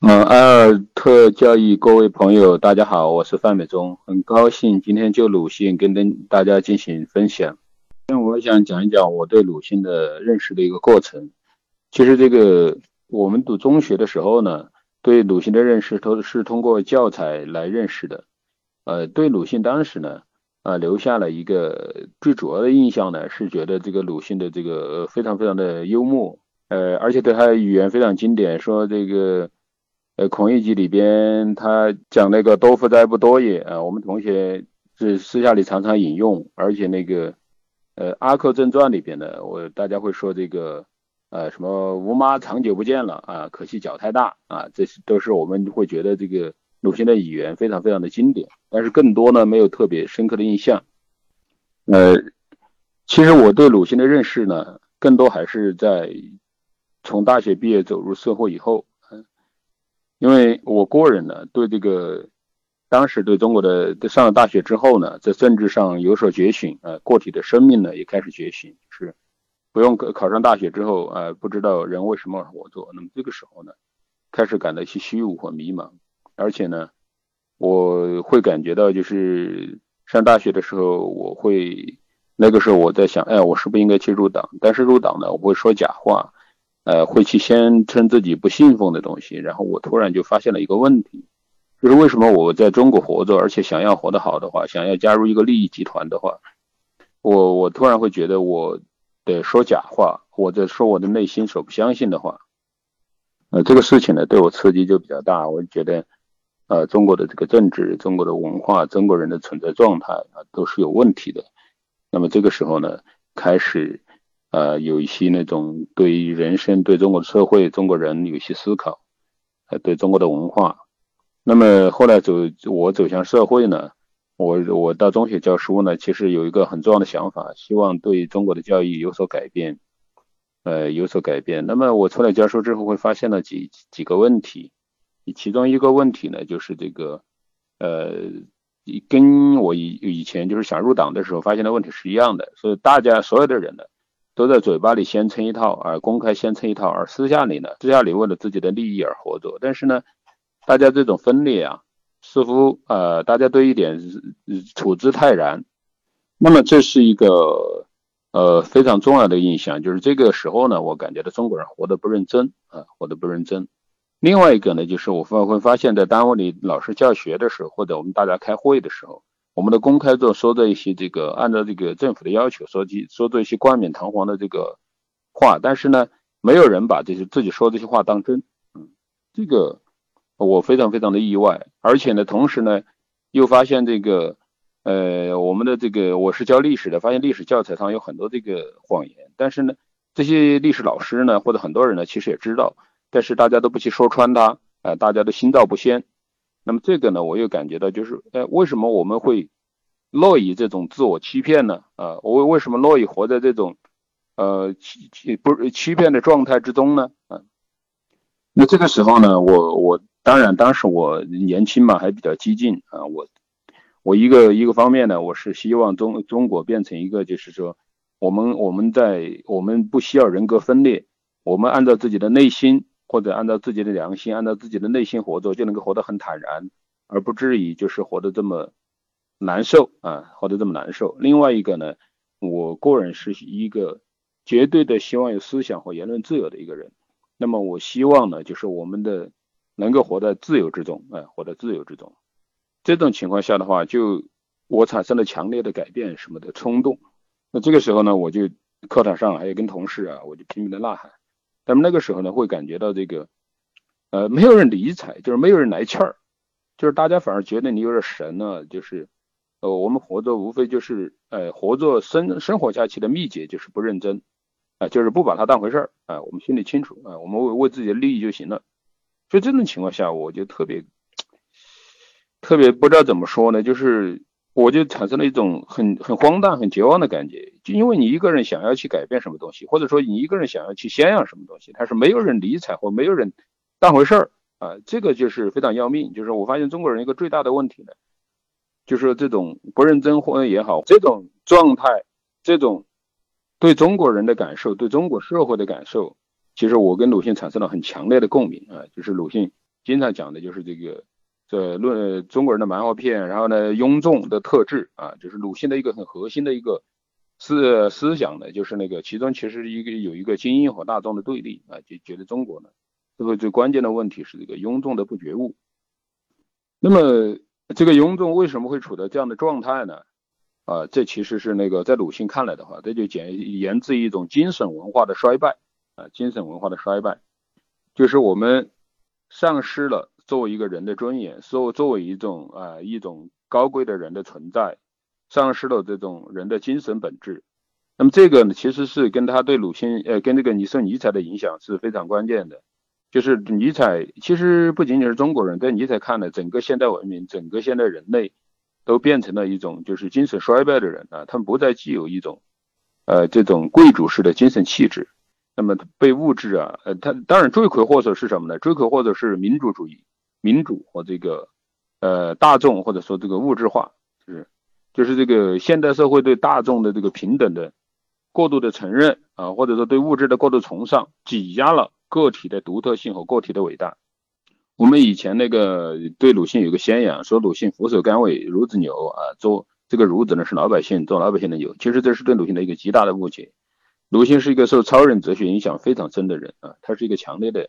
嗯，埃尔特教育各位朋友，大家好，我是范美忠，很高兴今天就鲁迅跟大家进行分享。那我想讲一讲我对鲁迅的认识的一个过程。其实这个我们读中学的时候呢，对鲁迅的认识都是通过教材来认识的。呃，对鲁迅当时呢，啊，留下了一个最主要的印象呢，是觉得这个鲁迅的这个非常非常的幽默，呃，而且对他的语言非常经典，说这个。呃，《孔乙己》里边他讲那个“多福哉不多也”啊，我们同学是私下里常常引用，而且那个呃《阿 Q 正传》里边的，我大家会说这个呃什么“吴妈长久不见了啊，可惜脚太大啊”，这是都是我们会觉得这个鲁迅的语言非常非常的经典，但是更多呢没有特别深刻的印象。呃，其实我对鲁迅的认识呢，更多还是在从大学毕业走入社会以后。因为我个人呢，对这个当时对中国的上了大学之后呢，在政治上有所觉醒，呃，个体的生命呢也开始觉醒，是不用考上大学之后，呃，不知道人为什么而活着。那么这个时候呢，开始感到一些虚无和迷茫，而且呢，我会感觉到就是上大学的时候，我会那个时候我在想，哎，我是不是应该去入党？但是入党呢，我会说假话。呃，会去宣称自己不信奉的东西，然后我突然就发现了一个问题，就是为什么我在中国活着，而且想要活得好的话，想要加入一个利益集团的话，我我突然会觉得我的说假话，我在说我的内心所不相信的话，呃，这个事情呢对我刺激就比较大，我觉得，呃，中国的这个政治、中国的文化、中国人的存在状态啊都是有问题的，那么这个时候呢开始。呃，有一些那种对于人生、对中国社会、中国人有一些思考，呃，对中国的文化。那么后来走，我走向社会呢，我我到中学教书呢，其实有一个很重要的想法，希望对中国的教育有所改变，呃，有所改变。那么我出来教书之后，会发现了几几个问题，其中一个问题呢，就是这个，呃，跟我以以前就是想入党的时候发现的问题是一样的，所以大家所有的人呢。都在嘴巴里宣称一套，而公开宣称一套，而私下里呢，私下里为了自己的利益而活着。但是呢，大家这种分裂啊，似乎呃，大家对一点处之泰然。那么这是一个呃非常重要的印象，就是这个时候呢，我感觉到中国人活得不认真啊，活得不认真。另外一个呢，就是我发会发现，在单位里老师教学的时候，或者我们大家开会的时候。我们的公开做说的一些这个，按照这个政府的要求说起说做一些冠冕堂皇的这个话，但是呢，没有人把这些自己说这些话当真，嗯，这个我非常非常的意外，而且呢，同时呢，又发现这个，呃，我们的这个我是教历史的，发现历史教材上有很多这个谎言，但是呢，这些历史老师呢，或者很多人呢，其实也知道，但是大家都不去说穿它，呃，大家都心照不宣。那么这个呢，我又感觉到就是，哎，为什么我们会乐于这种自我欺骗呢？啊，我为什么乐于活在这种，呃，欺欺不是欺骗的状态之中呢？啊，那这个时候呢，我我当然当时我年轻嘛，还比较激进啊，我我一个一个方面呢，我是希望中中国变成一个，就是说，我们我们在我们不需要人格分裂，我们按照自己的内心。或者按照自己的良心，按照自己的内心活着，就能够活得很坦然，而不至于就是活得这么难受啊，活得这么难受。另外一个呢，我个人是一个绝对的希望有思想和言论自由的一个人。那么我希望呢，就是我们的能够活在自由之中，哎，活在自由之中。这种情况下的话，就我产生了强烈的改变什么的冲动。那这个时候呢，我就课堂上还有跟同事啊，我就拼命的呐喊。那么那个时候呢，会感觉到这个，呃，没有人理睬，就是没有人来气儿，就是大家反而觉得你有点神呢。就是，呃，我们活着无非就是，呃，活着生生活下去的秘诀就是不认真，啊，就是不把它当回事儿，啊，我们心里清楚，啊，我们为为自己的利益就行了。所以这种情况下，我就特别特别不知道怎么说呢，就是。我就产生了一种很很荒诞、很绝望的感觉，就因为你一个人想要去改变什么东西，或者说你一个人想要去宣扬什么东西，他是没有人理睬或没有人当回事儿啊，这个就是非常要命。就是我发现中国人一个最大的问题呢，就是这种不认真或也好，这种状态，这种对中国人的感受，对中国社会的感受，其实我跟鲁迅产生了很强烈的共鸣啊，就是鲁迅经常讲的就是这个这论中国人的漫画片，然后呢庸众的特质啊，就是鲁迅的一个很核心的一个思思想呢，就是那个其中其实一个有一个精英和大众的对立啊，就觉得中国呢，这个最关键的问题是这个庸众的不觉悟。那么这个庸众为什么会处在这样的状态呢？啊，这其实是那个在鲁迅看来的话，这就简源自一种精神文化的衰败啊，精神文化的衰败，就是我们丧失了作为一个人的尊严，作作为一种啊一种高贵的人的存在，丧失了这种人的精神本质。那么这个呢，其实是跟他对鲁迅呃跟这个你受尼采的影响是非常关键的。就是尼采其实不仅仅是中国人，在尼采看来，整个现代文明，整个现代人类。都变成了一种就是精神衰败的人啊，他们不再具有一种，呃，这种贵族式的精神气质，那么被物质啊，呃，他当然罪魁祸首是什么呢？罪魁祸首是民主主义、民主和这个，呃，大众或者说这个物质化，就是就是这个现代社会对大众的这个平等的过度的承认啊，或者说对物质的过度崇尚，挤压了个体的独特性和个体的伟大。我们以前那个对鲁迅有个宣扬，说鲁迅俯首甘为孺子牛啊，做这个孺子呢是老百姓，做老百姓的牛。其实这是对鲁迅的一个极大的误解。鲁迅是一个受超人哲学影响非常深的人啊，他是一个强烈的，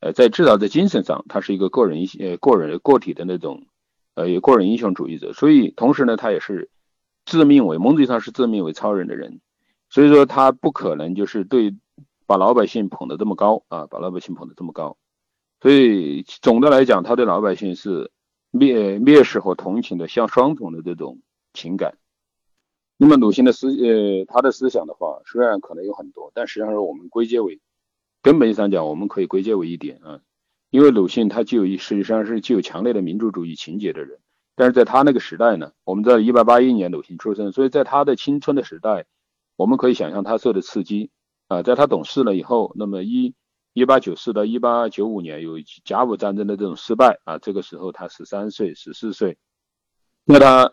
呃，在至少在精神上，他是一个个人呃个人个体的那种呃个人英雄主义者。所以同时呢，他也是自命为某种意义上是自命为超人的人。所以说他不可能就是对把老百姓捧得这么高啊，把老百姓捧得这么高。所以总的来讲，他对老百姓是蔑蔑视和同情的，像双重的这种情感。那么鲁迅的思呃，他的思想的话，虽然可能有很多，但实际上是我们归结为根本上讲，我们可以归结为一点啊，因为鲁迅他具有实际上是具有强烈的民主主义情节的人，但是在他那个时代呢，我们知道一八八一年鲁迅出生，所以在他的青春的时代，我们可以想象他受的刺激啊，在他懂事了以后，那么一。一八九四到一八九五年有甲午战争的这种失败啊，这个时候他十三岁、十四岁。那他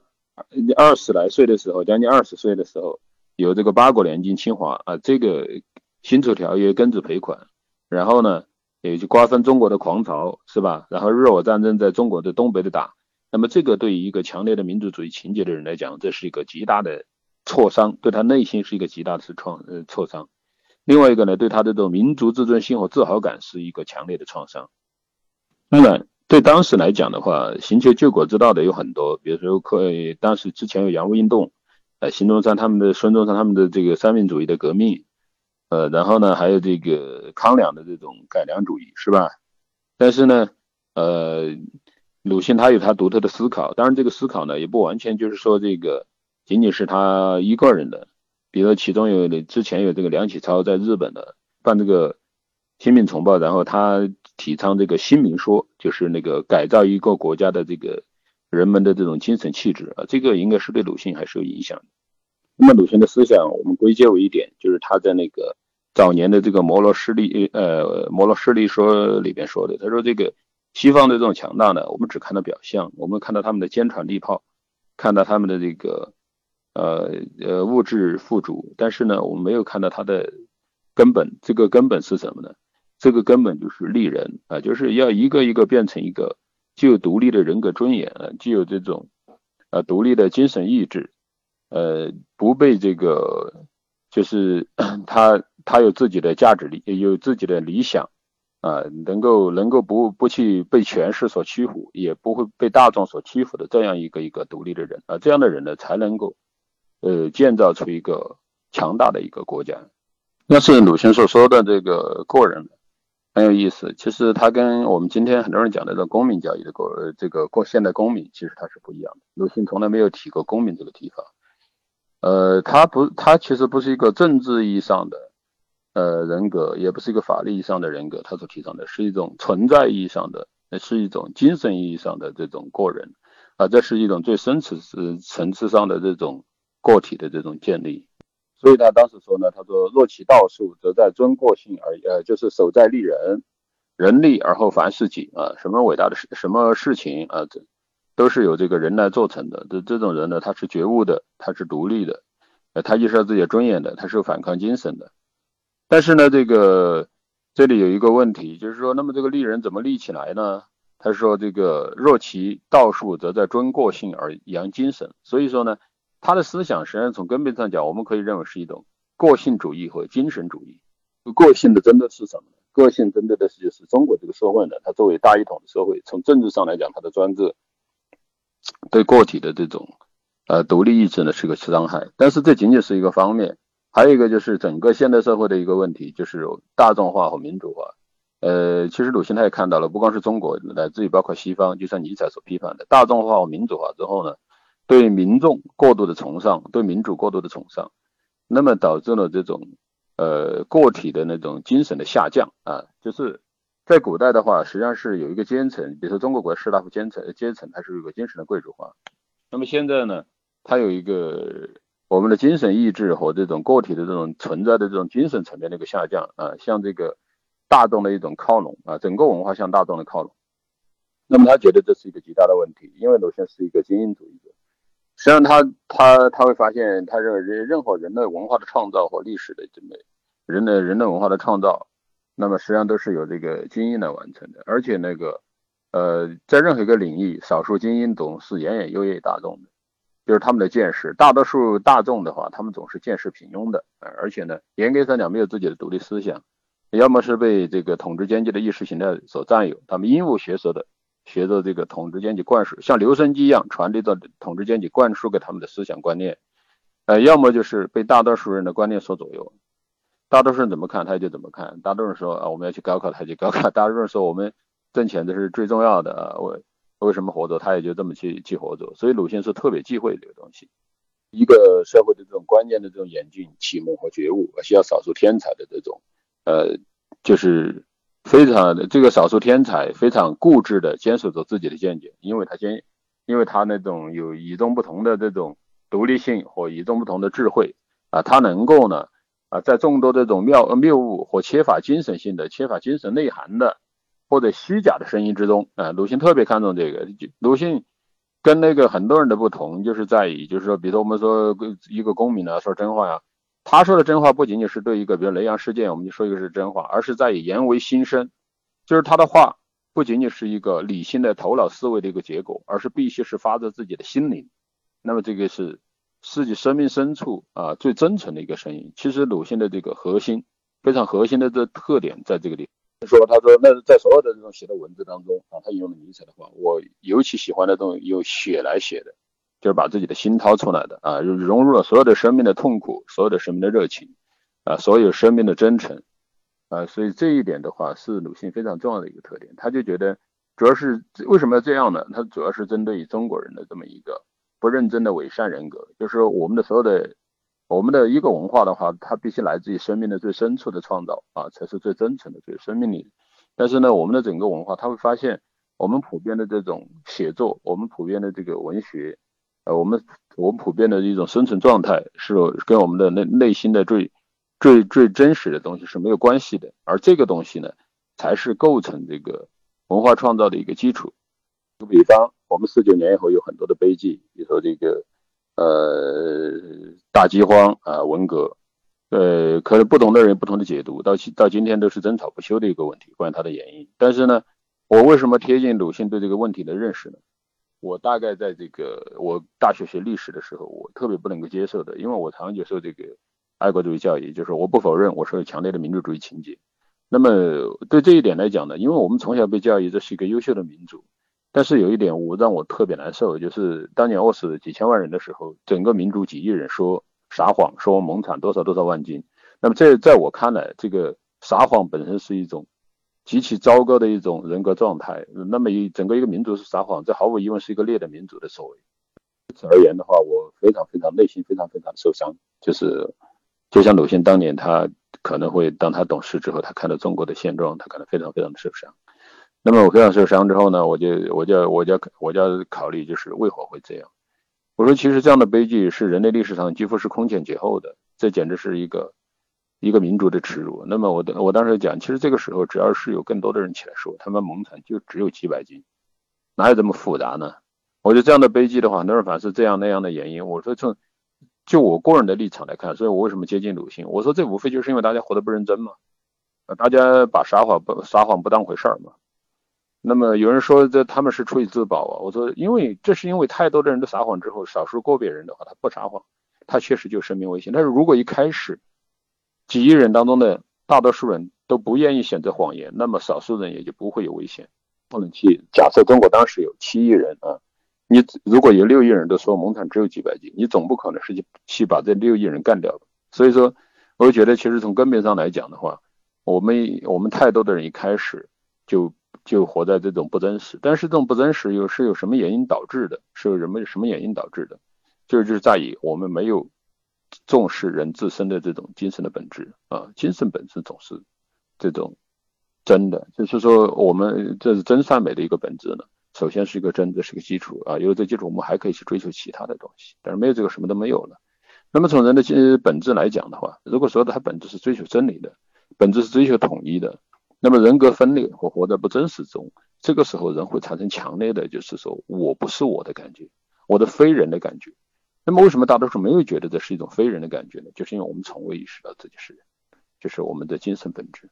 二十来岁的时候，将近二十岁的时候，有这个八国联军侵华啊，这个辛丑条约庚子赔款，然后呢，也就瓜分中国的狂潮是吧？然后日俄战争在中国的东北的打，那么这个对于一个强烈的民族主义情节的人来讲，这是一个极大的挫伤，对他内心是一个极大的创呃挫伤。另外一个呢，对他这种民族自尊心和自豪感是一个强烈的创伤。当然，对当时来讲的话，寻求救国之道的有很多，比如说可以当时之前有洋务运动，呃，孙中山他们的孙中山他们的这个三民主义的革命，呃，然后呢还有这个康梁的这种改良主义，是吧？但是呢，呃，鲁迅他有他独特的思考，当然这个思考呢也不完全就是说这个仅仅是他一个人的。比如其中有之前有这个梁启超在日本的办这个新民丛报，然后他提倡这个新民说，就是那个改造一个国家的这个人们的这种精神气质啊，这个应该是对鲁迅还是有影响的。那么鲁迅的思想，我们归结为一点，就是他在那个早年的这个摩罗势力呃摩罗势力说里边说的，他说这个西方的这种强大呢，我们只看到表象，我们看到他们的坚船利炮，看到他们的这个。呃呃，物质富足，但是呢，我们没有看到它的根本。这个根本是什么呢？这个根本就是立人啊，就是要一个一个变成一个具有独立的人格尊严啊，具有这种呃独立的精神意志，呃，不被这个就是 他他有自己的价值理，有自己的理想啊，能够能够不不去被权势所屈服，也不会被大众所欺负的这样一个一个独立的人啊，这样的人呢，才能够。呃，建造出一个强大的一个国家，那是鲁迅所说的这个个人很有意思。其实他跟我们今天很多人讲的这个公民教育的过这个过现代公民，其实他是不一样的。鲁迅从来没有提过公民这个地方。呃，他不，他其实不是一个政治意义上的呃人格，也不是一个法律意义上的人格。他所提倡的是一种存在意义上的，是一种精神意义上的这种个人啊，这是一种最深层次层次上的这种。个体的这种建立，所以他当时说呢，他说若其道术，则在尊个性而呃，就是守在立人，人立而后凡事己啊，什么伟大的事，什么事情啊，这都是由这个人来做成的。这这种人呢，他是觉悟的，他是独立的，呃，他意识到自己的尊严的，他是有反抗精神的。但是呢，这个这里有一个问题，就是说，那么这个立人怎么立起来呢？他说：“这个若其道术，则在尊过性而扬精神。”所以说呢，他的思想实际上从根本上讲，我们可以认为是一种个性主义和精神主义。个性的针对是什么呢？个性针对的是就是中国这个社会呢，它作为大一统的社会，从政治上来讲，它的专制对个体的这种呃独立意志呢是个伤害。但是这仅仅是一个方面，还有一个就是整个现代社会的一个问题，就是大众化和民主化。呃，其实鲁迅他也看到了，不光是中国，乃至于包括西方，就像尼采所批判的，大众化和民主化之后呢，对民众过度的崇尚，对民主过度的崇尚，那么导致了这种呃个体的那种精神的下降啊。就是在古代的话，实际上是有一个阶层，比如说中国国士大夫阶层，阶层它是有个精神的贵族化。那么现在呢，它有一个我们的精神意志和这种个体的这种存在的这种精神层面的一个下降啊，像这个。大众的一种靠拢啊，整个文化向大众的靠拢。那么他觉得这是一个极大的问题，因为鲁迅是一个精英主义者。实际上，他他他会发现，他认为任任何人类文化的创造和历史的这么人的人类文化的创造，那么实际上都是由这个精英来完成的。而且那个呃，在任何一个领域，少数精英总是远远优于大众的，就是他们的见识。大多数大众的话，他们总是见识平庸的，而且呢，严格上讲没有自己的独立思想。要么是被这个统治阶级的意识形态所占有，他们鹦鹉学舌的学着这个统治阶级灌输，像留声机一样传递到统治阶级灌输给他们的思想观念，呃，要么就是被大多数人的观念所左右，大多数人怎么看他就怎么看，大多数人说啊我们要去高考他就高考，大多数人说我们挣钱这是最重要的啊，我为什么活着他也就这么去去活着，所以鲁迅是特别忌讳这个东西，一个社会的这种观念的这种演进、启蒙和觉悟，需要少数天才的这种。呃，就是非常的这个少数天才，非常固执的坚守着自己的见解，因为他坚，因为他那种有与众不同的这种独立性和与众不同的智慧啊，他能够呢啊，在众多这种谬谬误或缺乏精神性的、缺乏精神内涵的或者虚假的声音之中啊，鲁迅特别看重这个。鲁迅跟那个很多人的不同，就是在于，就是说，比如说我们说一个公民啊，说真话呀。他说的真话不仅仅是对一个，比如雷洋事件，我们就说一个是真话，而是在于言为心声，就是他的话不仅仅是一个理性的头脑思维的一个结果，而是必须是发自自己的心灵。那么这个是自己生命深处啊最真诚的一个声音。其实鲁迅的这个核心，非常核心的这特点在这个里。说他说那在所有的这种写的文字当中啊，他引用了尼采的话，我尤其喜欢那种用血来写的。就是把自己的心掏出来的啊，融入了所有的生命的痛苦，所有的生命的热情，啊，所有生命的真诚，啊，所以这一点的话是鲁迅非常重要的一个特点。他就觉得，主要是为什么要这样呢？他主要是针对于中国人的这么一个不认真的伪善人格，就是我们的所有的我们的一个文化的话，它必须来自于生命的最深处的创造啊，才是最真诚的、最生命力。但是呢，我们的整个文化，他会发现我们普遍的这种写作，我们普遍的这个文学。呃，我们我们普遍的一种生存状态是跟我们的内内心的最最最真实的东西是没有关系的，而这个东西呢，才是构成这个文化创造的一个基础。就比方，我们四九年以后有很多的悲剧，比如说这个呃大饥荒啊，文革，呃，可能不同的人不同的解读，到到今天都是争吵不休的一个问题，关于它的原因。但是呢，我为什么贴近鲁迅对这个问题的认识呢？我大概在这个我大学学历史的时候，我特别不能够接受的，因为我长久受这个爱国主义教育，就是我不否认我是有强烈的民主主义情节。那么对这一点来讲呢，因为我们从小被教育这是一个优秀的民族，但是有一点我让我特别难受，就是当年饿死几千万人的时候，整个民族几亿人说撒谎，说亩产多少多少万斤。那么这在我看来，这个撒谎本身是一种。极其糟糕的一种人格状态。那么一整个一个民族是撒谎，这毫无疑问是一个劣等民族的所为。此而言的话，我非常非常内心非常非常受伤。就是就像鲁迅当年，他可能会当他懂事之后，他看到中国的现状，他可能非常非常的受伤。那么我非常受伤之后呢，我就我就我就我就考虑，就是为何会这样？我说，其实这样的悲剧是人类历史上几乎是空前绝后的，这简直是一个。一个民族的耻辱。那么我的我当时讲，其实这个时候只要是有更多的人起来说，他们亩产就只有几百斤，哪有这么复杂呢？我觉得这样的悲剧的话，很多人反是这样那样的原因。我说从就我个人的立场来看，所以我为什么接近鲁迅？我说这无非就是因为大家活得不认真嘛。大家把撒谎不撒谎不当回事儿嘛。那么有人说这他们是出于自保啊，我说因为这是因为太多的人都撒谎之后，少数个别人的话他不撒谎，他确实就生命危险。但是如果一开始几亿人当中的大多数人都不愿意选择谎言，那么少数人也就不会有危险。不能去假设中国当时有七亿人啊，你如果有六亿人都说蒙坦只有几百斤，你总不可能是去去把这六亿人干掉所以说，我觉得其实从根本上来讲的话，我们我们太多的人一开始就就活在这种不真实，但是这种不真实又是有什么原因导致的？是有什么什么原因导致的？就是就是在于我们没有重视人自身的这种精神的本质啊，精神本身总是这种。真的就是说，我们这是真善美的一个本质呢。首先是一个真，这是个基础啊。有了这基础，我们还可以去追求其他的东西。但是没有这个，什么都没有了。那么从人的本质来讲的话，如果说它本质是追求真理的，本质是追求统一的，那么人格分裂或活在不真实中，这个时候人会产生强烈的，就是说我不是我的感觉，我的非人的感觉。那么为什么大多数没有觉得这是一种非人的感觉呢？就是因为我们从未意识到自己是人，就是我们的精神本质。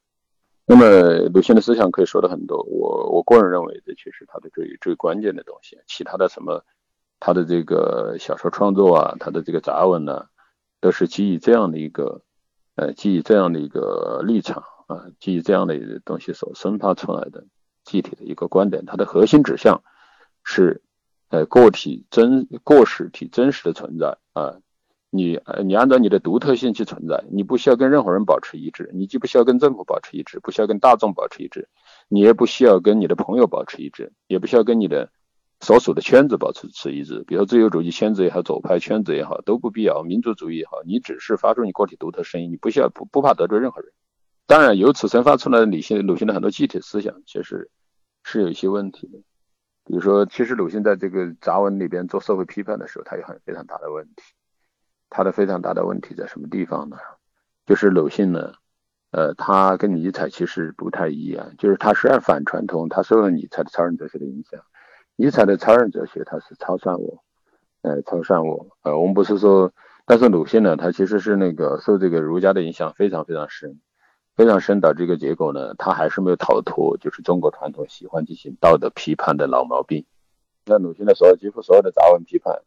那么鲁迅的思想可以说的很多，我我个人认为这其实他的最最关键的东西，其他的什么，他的这个小说创作啊，他的这个杂文呢，都是基于这样的一个，呃，基于这样的一个立场啊，基于这样的东西所生发出来的具体的一个观点，它的核心指向是，呃，个体真个实体真实的存在啊。你呃，你按照你的独特性去存在，你不需要跟任何人保持一致，你既不需要跟政府保持一致，不需要跟大众保持一致，你也不需要跟你的朋友保持一致，也不需要跟你的所属的圈子保持持一致，比如自由主义圈子也好，左派圈子也好，都不必要，民族主义也好，你只是发出你个体独特声音，你不需要不不怕得罪任何人。当然，由此生发出来的鲁迅鲁迅的很多具体思想，其实是有一些问题的，比如说，其实鲁迅在这个杂文里边做社会批判的时候，他有很非常大的问题。他的非常大的问题在什么地方呢？就是鲁迅呢，呃，他跟尼采其实不太一样，就是他是按反传统，他受了尼采的超人哲学的影响。尼采的超人哲学，他是超善我，呃，超善我。呃，我们不是说，但是鲁迅呢，他其实是那个受这个儒家的影响非常非常深，非常深导致一个结果呢，他还是没有逃脱，就是中国传统喜欢进行道德批判的老毛病。那鲁迅的所有几乎所有的杂文批判。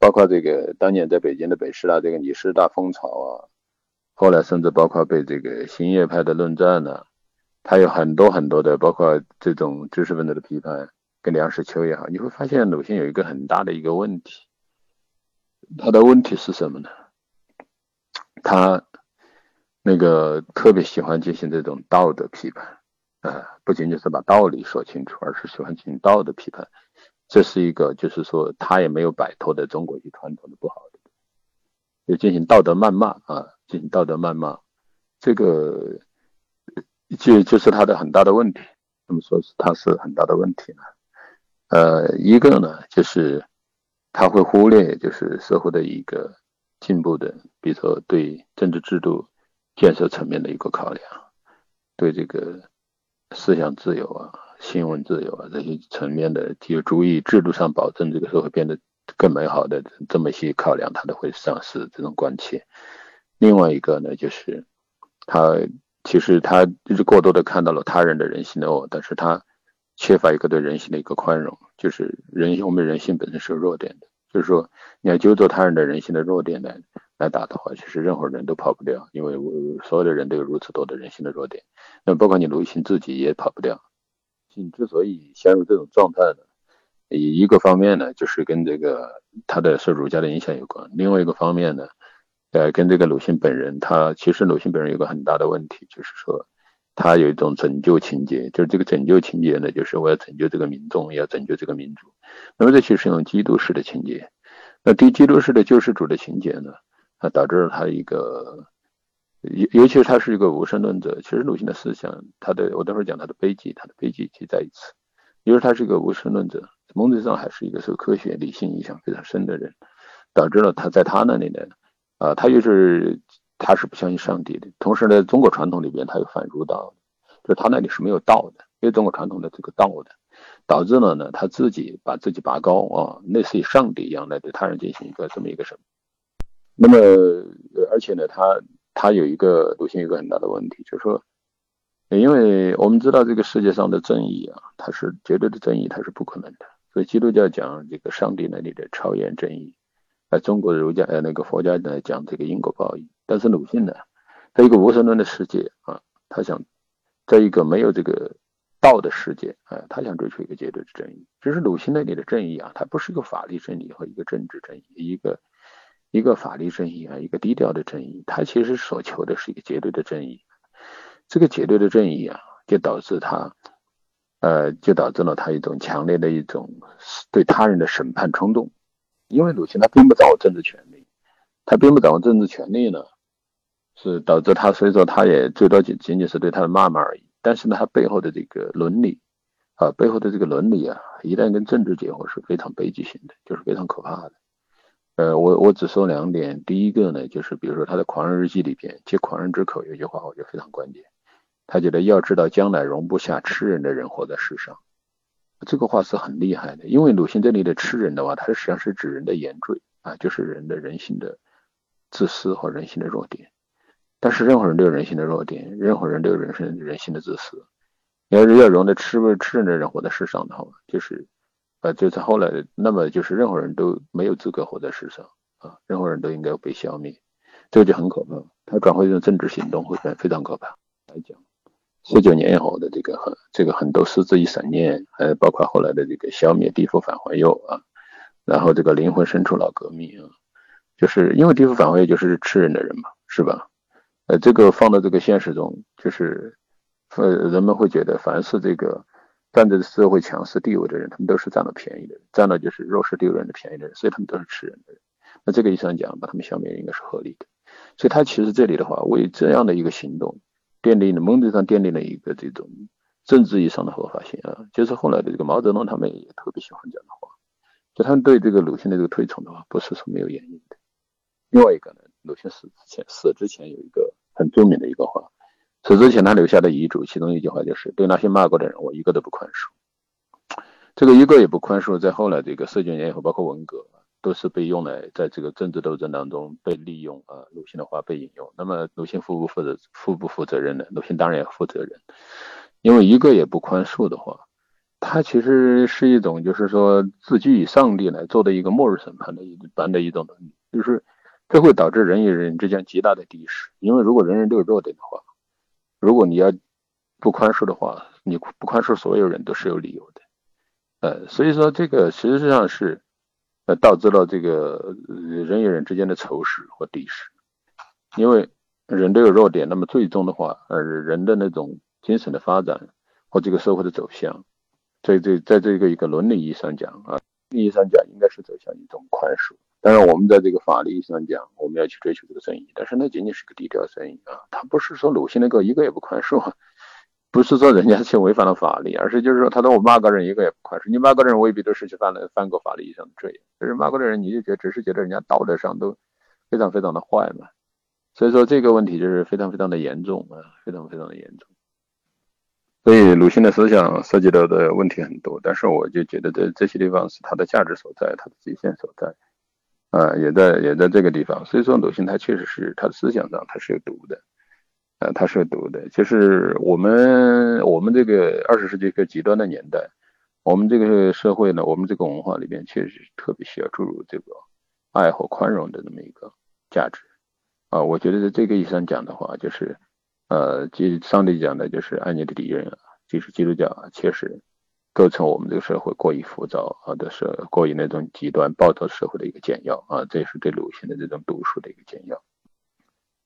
包括这个当年在北京的北师大这个李师大风潮啊，后来甚至包括被这个新业派的论战呢，他有很多很多的，包括这种知识分子的批判，跟梁实秋也好，你会发现鲁迅有一个很大的一个问题，他的问题是什么呢？他那个特别喜欢进行这种道德批判，啊，不仅仅是把道理说清楚，而是喜欢进行道德批判。这是一个，就是说，他也没有摆脱的中国籍传统的不好的，就进行道德谩骂啊，进行道德谩骂，这个就就是他的很大的问题。那么说是他是很大的问题呢？呃，一个呢，就是他会忽略，就是社会的一个进步的，比如说对政治制度建设层面的一个考量，对这个思想自由啊。新闻自由啊，这些层面的，就注意制度上保证这个社会变得更美好的这么一些考量，他都会丧失这种关切。另外一个呢，就是他其实他就是过多的看到了他人的人性的恶，但是他缺乏一个对人性的一个宽容。就是人性，我们人性本身是有弱点的，就是说你要揪着他人的人性的弱点来来打的话，其实任何人都跑不掉，因为所有的人都有如此多的人性的弱点，那包括你鲁迅自己也跑不掉。你之所以陷入这种状态呢，一个方面呢，就是跟这个他的受儒家的影响有关；另外一个方面呢，呃，跟这个鲁迅本人，他其实鲁迅本人有个很大的问题，就是说他有一种拯救情节，就是这个拯救情节呢，就是我要拯救这个民众，要拯救这个民族。那么这其实是一种基督式的情节。那对基督式的救世主的情节呢，它导致了他一个。尤尤其是他是一个无神论者，其实鲁迅的思想，他的我等会儿讲他的悲剧，他的悲剧就在于此，因为他是一个无神论者，蒙子上还是一个受科学理性影响非常深的人，导致了他在他那里呢，啊，他又是他是不相信上帝的，同时呢，中国传统里边他又反儒道，就他那里是没有道的，没有中国传统的这个道的，导致了呢他自己把自己拔高啊，类似于上帝一样来对他人进行一个这么一个什么，那么而且呢他。他有一个鲁迅有一个很大的问题，就是说，因为我们知道这个世界上的正义啊，它是绝对的正义，它是不可能的。所以基督教讲这个上帝那里的超验正义，而中国儒家呃那个佛家呢讲这个因果报应。但是鲁迅呢，在一个无神论的世界啊，他想在一个没有这个道的世界啊，他想追求一个绝对的正义。就是鲁迅那里的正义啊，它不是一个法律正义和一个政治正义，一个一个法律正义啊，一个低调的正义，他其实所求的是一个绝对的正义。这个绝对的正义啊，就导致他，呃，就导致了他一种强烈的一种对他人的审判冲动。因为鲁迅他并不掌握政治权利，他并不掌握政治权利呢，是导致他，所以说他也最多仅仅仅是对他的骂骂而已。但是呢，他背后的这个伦理啊，背后的这个伦理啊，一旦跟政治结合，是非常悲剧性的，就是非常可怕的。呃，我我只说两点，第一个呢，就是比如说他的《狂人日记》里边，借狂人之口有句话，我觉得非常关键。他觉得要知道将来容不下吃人的人活在世上，这个话是很厉害的。因为鲁迅这里的吃人的话，它实际上是指人的原罪啊，就是人的人性的自私和人性的弱点。但是任何人都有人性的弱点，任何人都有人生人性的自私。你要是要容得吃不吃人的人活在世上的话，就是就是后来，那么就是任何人都没有资格活在世上啊，任何人都应该被消灭，这个就很可怕。他转化成政治行动会非常可怕来讲。四九年以后的这个很这个很多狮子一闪念，还包括后来的这个消灭地府反怀右啊，然后这个灵魂深处老革命啊，就是因为地府反怀右就是吃人的人嘛，是吧？呃，这个放到这个现实中，就是呃人们会觉得凡是这个占着社会强势地位的人，他们都是占了便宜的人，占了就是弱势丢人的便宜的人，所以他们都是吃人的人。那这个意义上讲，把他们消灭应该是合理的。所以他其实这里的话，为这样的一个行动。奠定了蒙德上奠定了一个这种政治意义上的合法性啊，就是后来的这个毛泽东他们也特别喜欢讲的话，就他们对这个鲁迅的这个推崇的话，不是说没有原因的。另外一个呢，鲁迅死之前死之前有一个很著名的一个话，死之前他留下的遗嘱，其中一句话就是对那些骂过的人，我一个都不宽恕。这个一个也不宽恕，在后来这个四九年以后，包括文革。都是被用来在这个政治斗争当中被利用啊。鲁迅的话被引用，那么鲁迅负不负责负不负责任呢？鲁迅当然也负责任，因为一个也不宽恕的话，他其实是一种就是说自居以上帝来做的一个末日审判的一般的一种能力，就是这会导致人与人之间极大的敌视。因为如果人人都有弱点的话，如果你要不宽恕的话，你不宽恕所有人都是有理由的。呃，所以说这个实际上是。呃，导致了这个人与人之间的仇视或敌视，因为人都有弱点，那么最终的话，呃，人的那种精神的发展和这个社会的走向，在这在这个一个伦理意义上讲啊，意义上讲应该是走向一种宽恕。当然，我们在这个法律意义上讲，我们要去追求这个正义，但是那仅仅是个低调正义啊，他不是说鲁迅那个一个也不宽恕。不是说人家去违反了法律，而是就是说，他说我骂个人一个也不宽恕，你骂个人未必都是去犯了犯过法律意义上的罪，就是骂过的人，你就觉得只是觉得人家道德上都非常非常的坏嘛，所以说这个问题就是非常非常的严重啊，非常非常的严重。所以鲁迅的思想涉及到的问题很多，但是我就觉得这这些地方是他的价值所在，他的极限所在，啊，也在也在这个地方。所以说鲁迅他确实是他的思想上他是有毒的。呃，他是读的，就是我们我们这个二十世纪一个极端的年代，我们这个社会呢，我们这个文化里边确实特别需要注入这个爱和宽容的这么一个价值啊。我觉得在这个意义上讲的话，就是呃，即上帝讲的就是爱你的敌人啊，就是基督教啊，确实构成我们这个社会过于浮躁啊的是过于那种极端暴躁社会的一个简要啊，这也是对鲁迅的这种读书的一个简要。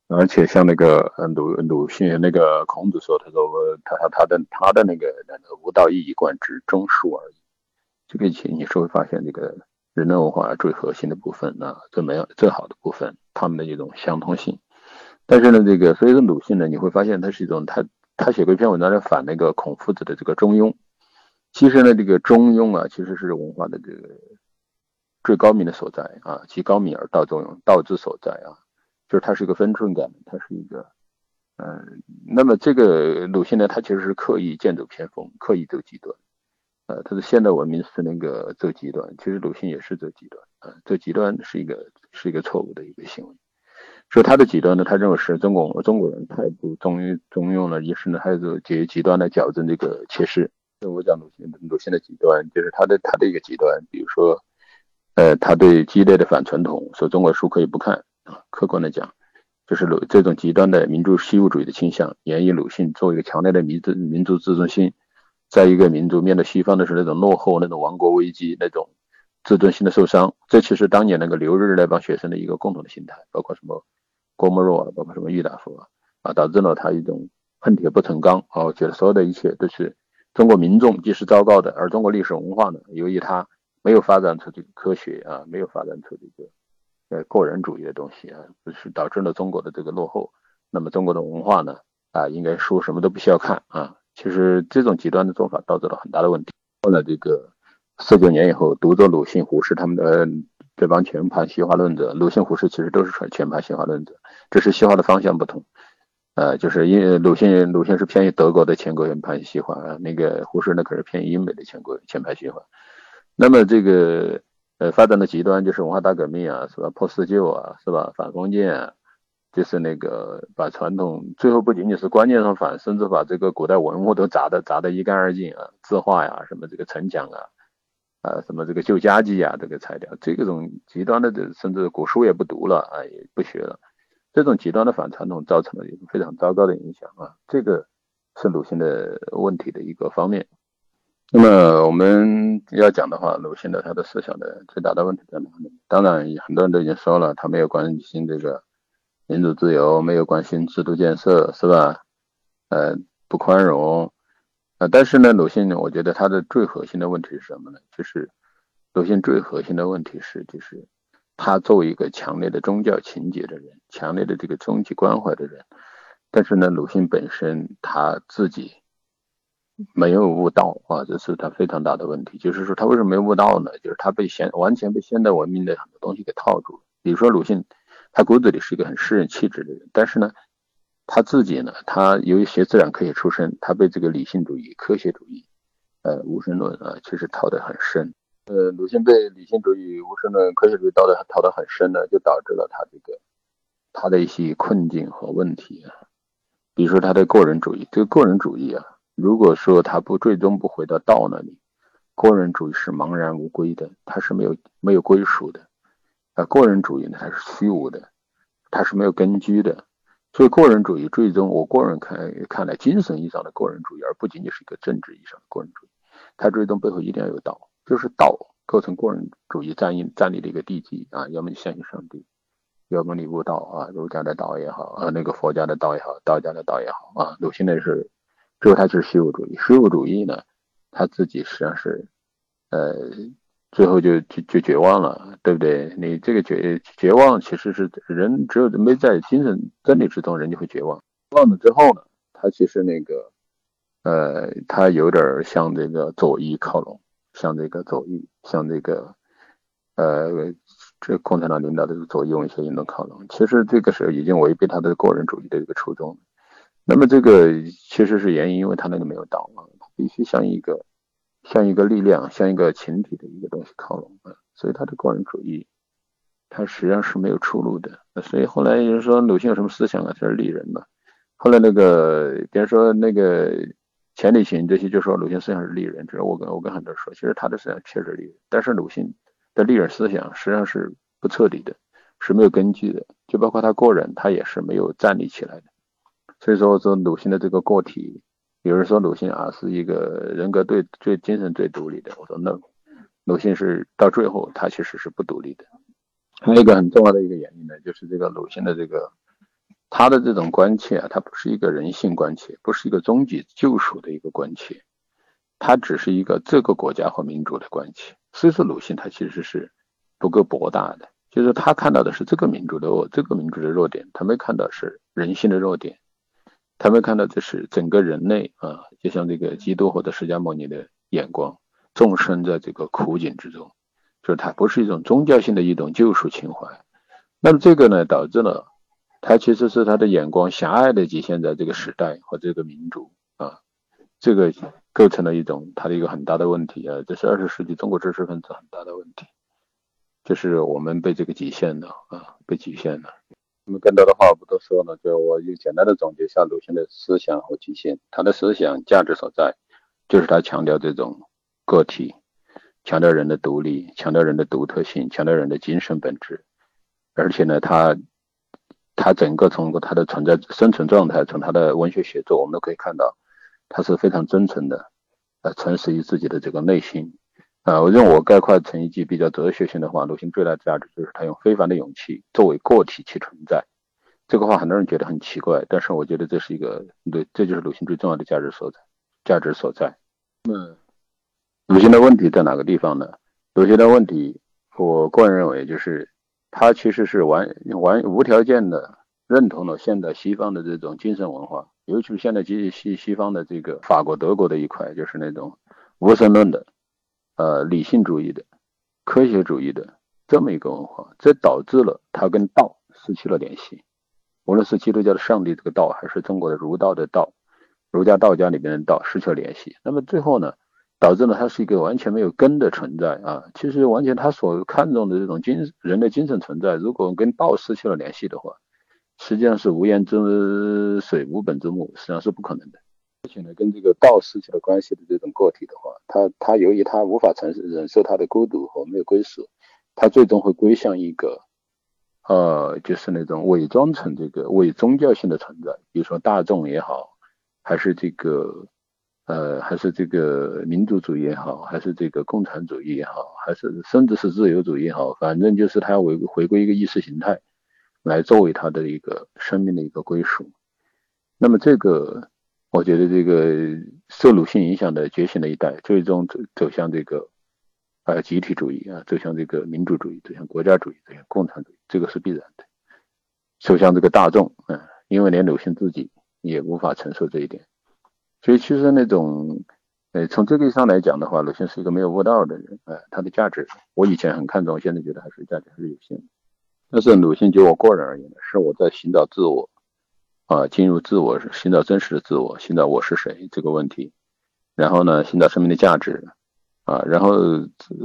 而且像那个鲁鲁迅那个孔子说，他说他他他的他的那个那个无道一以贯之，忠恕而已。这个其你是会发现这个人类文化最核心的部分啊，最没有最好的部分，他们的一种相通性。但是呢，这个所以说鲁迅呢，你会发现他是一种他他写过一篇文章来反那个孔夫子的这个中庸。其实呢，这个中庸啊，其实是文化的这个最高明的所在啊，其高明而道中庸，道之所在啊。就是它是一个分寸感，它是一个，嗯，那么这个鲁迅呢，他其实是刻意剑走偏锋，刻意走极端，呃，他的现代文明是那个走极端，其实鲁迅也是走极端，啊，走极端是一个是一个错误的一个行为，说他的极端呢，他认为是中国中国人太不中庸中庸了，于是呢，他就极极端的矫正这个缺失。我讲鲁迅鲁迅的极端，就是他的他的一个极端，比如说，呃，他对激烈的反传统，说中国书可以不看啊，客观的讲，就是鲁这种极端的民族虚无主义的倾向，源于鲁迅作为一个强烈的民族民族自尊心，在一个民族面对西方的时候那种落后、那种亡国危机、那种自尊心的受伤，这其实当年那个留日那帮学生的一个共同的心态，包括什么。郭沫若啊，包括什么郁达夫啊，啊，导致了他一种恨铁不成钢啊，我觉得所有的一切都是中国民众既是糟糕的，而中国历史文化呢，由于它没有发展出这个科学啊，没有发展出这个呃个人主义的东西啊，就是导致了中国的这个落后。那么中国的文化呢，啊，应该书什么都不需要看啊。其实这种极端的做法导致了很大的问题。后来这个四九年以后，读者鲁迅、胡适他们的。这帮全盘西化论者，鲁迅、胡适其实都是全全盘西化论者，只是西化的方向不同。呃，就是因为鲁迅，鲁迅是偏于德国的全国原盘西化啊，那个胡适呢可是偏于英美的全国全盘西化。那么这个呃发展的极端就是文化大革命啊，是吧？破四旧啊，是吧？反封建啊，就是那个把传统最后不仅仅是观念上反，甚至把这个古代文物都砸的砸得一干二净啊，字画呀，什么这个城墙啊。啊，什么这个旧家具啊，这个拆掉，这种极端的，甚至古书也不读了啊，也不学了，这种极端的反传统造成了一个非常糟糕的影响啊，这个是鲁迅的问题的一个方面。那么我们要讲的话，鲁迅的他的思想的最大的问题在哪里？当然，很多人都已经说了，他没有关心这个民主自由，没有关心制度建设，是吧？呃，不宽容。啊，但是呢，鲁迅，我觉得他的最核心的问题是什么呢？就是鲁迅最核心的问题是，就是他作为一个强烈的宗教情结的人，强烈的这个终极关怀的人，但是呢，鲁迅本身他自己没有悟道啊，这是他非常大的问题。就是说，他为什么没悟道呢？就是他被现完全被现代文明的很多东西给套住了。比如说，鲁迅他骨子里是一个很诗人气质的人，但是呢。他自己呢，他由于学自然科学出身，他被这个理性主义、科学主义，呃，无神论啊，其实套得很深。呃，鲁迅被理性主义、无神论、科学主义道德套得很深呢，就导致了他这个他的一些困境和问题啊。比如说他的个人主义，这个个人主义啊，如果说他不最终不回到道那里，个人主义是茫然无归的，他是没有没有归属的。啊，个人主义呢，它是虚无的，它是没有根据的。所以，个人主义最终，我个人看看来，精神意义上的个人主义，而不仅仅是一个政治意义上的个人主义，它最终背后一定要有道，就是道构成个人主义站立站立的一个地基啊。要么你相信上帝，要么你悟道啊，儒家的道也好啊，那个佛家的道也好，道家的道也好啊。鲁迅的是，最后他就是虚无主义，虚无主义呢，他自己实际上是，呃。最后就就就绝望了，对不对？你这个绝绝望，其实是人只有没在精神真理之中，人就会绝望。绝望了之后呢，他其实那个，呃，他有点向这个左翼靠拢，向这个左翼，向这个，呃，这共产党领导的左翼文学运动靠拢。其实这个时候已经违背他的个人主义的一个初衷。那么这个其实是原因，因为他那个没有党啊，他必须像一个。像一个力量，像一个群体的一个东西靠拢啊，所以他的个人主义，他实际上是没有出路的。所以后来有人说鲁迅有什么思想啊？他是丽人嘛。后来那个，比如说那个钱理群这些就说鲁迅思想是丽人，这是我跟我跟很多人说，其实他的思想确实丽人，但是鲁迅的丽人思想实际上是不彻底的，是没有根据的，就包括他个人，他也是没有站立起来的。所以说说鲁迅的这个个体。有人说鲁迅啊是一个人格最最精神最独立的，我说 no，鲁迅是到最后他其实是不独立的。还有一个很重要的一个原因呢，就是这个鲁迅的这个他的这种关切啊，他不是一个人性关切，不是一个终极救赎的一个关切，他只是一个这个国家和民族的关切。所以说鲁迅他其实是不够博大的，就是他看到的是这个民族的这个民族的弱点，他没看到是人性的弱点。他没看到这是整个人类啊，就像这个基督或者释迦牟尼的眼光，众生在这个苦境之中，就是它不是一种宗教性的一种救赎情怀。那么这个呢，导致了他其实是他的眼光狭隘的局限在这个时代和这个民族啊，这个构成了一种他的一个很大的问题啊，这是二十世纪中国知识分子很大的问题，就是我们被这个局限了啊，被局限了。那么更多的话不多说了，就我就简单的总结一下鲁迅的思想和极限。他的思想价值所在，就是他强调这种个体，强调人的独立，强调人的独特性，强调人的精神本质。而且呢，他他整个从他的存在生存状态，从他的文学写作，我们都可以看到，他是非常真诚的，呃，诚实于自己的这个内心。啊，我认为我概括成一句比较哲学性的话，鲁迅最大的价值就是他用非凡的勇气作为个体去存在。这个话很多人觉得很奇怪，但是我觉得这是一个对，这就是鲁迅最重要的价值所在，价值所在。那么，鲁迅的问题在哪个地方呢？鲁迅的问题，我个人认为就是他其实是完完无条件的认同了现代西方的这种精神文化，尤其是现在西西西方的这个法国、德国的一块，就是那种无神论的。呃，理性主义的、科学主义的这么一个文化，这导致了他跟道失去了联系。无论是基督教的上帝这个道，还是中国的儒道的道，儒家、道家里面的道失去了联系。那么最后呢，导致了它是一个完全没有根的存在啊。其实完全他所看重的这种精人的精神存在，如果跟道失去了联系的话，实际上是无源之水、无本之木，实际上是不可能的。而且呢，跟这个道失去了关系的这种个体的话，他他由于他无法承受忍受他的孤独和没有归属，他最终会归向一个，呃，就是那种伪装成这个伪宗教性的存在，比如说大众也好，还是这个，呃，还是这个民族主义也好，还是这个共产主义也好，还是甚至是自由主义也好，反正就是他要回回归一个意识形态，来作为他的一个生命的一个归属。那么这个。我觉得这个受鲁迅影响的觉醒的一代，最终走走向这个呃集体主义啊，走向这个民主主义，走向国家主义，走向共产主义，这个是必然的。走向这个大众，嗯，因为连鲁迅自己也无法承受这一点，所以其实那种，呃，从这个意义上来讲的话，鲁迅是一个没有悟道的人，呃，他的价值，我以前很看重，现在觉得还是价值还是有限的。但是鲁迅就我个人而言呢，是我在寻找自我。啊，进入自我，寻找真实的自我，寻找我是谁这个问题，然后呢，寻找生命的价值，啊，然后，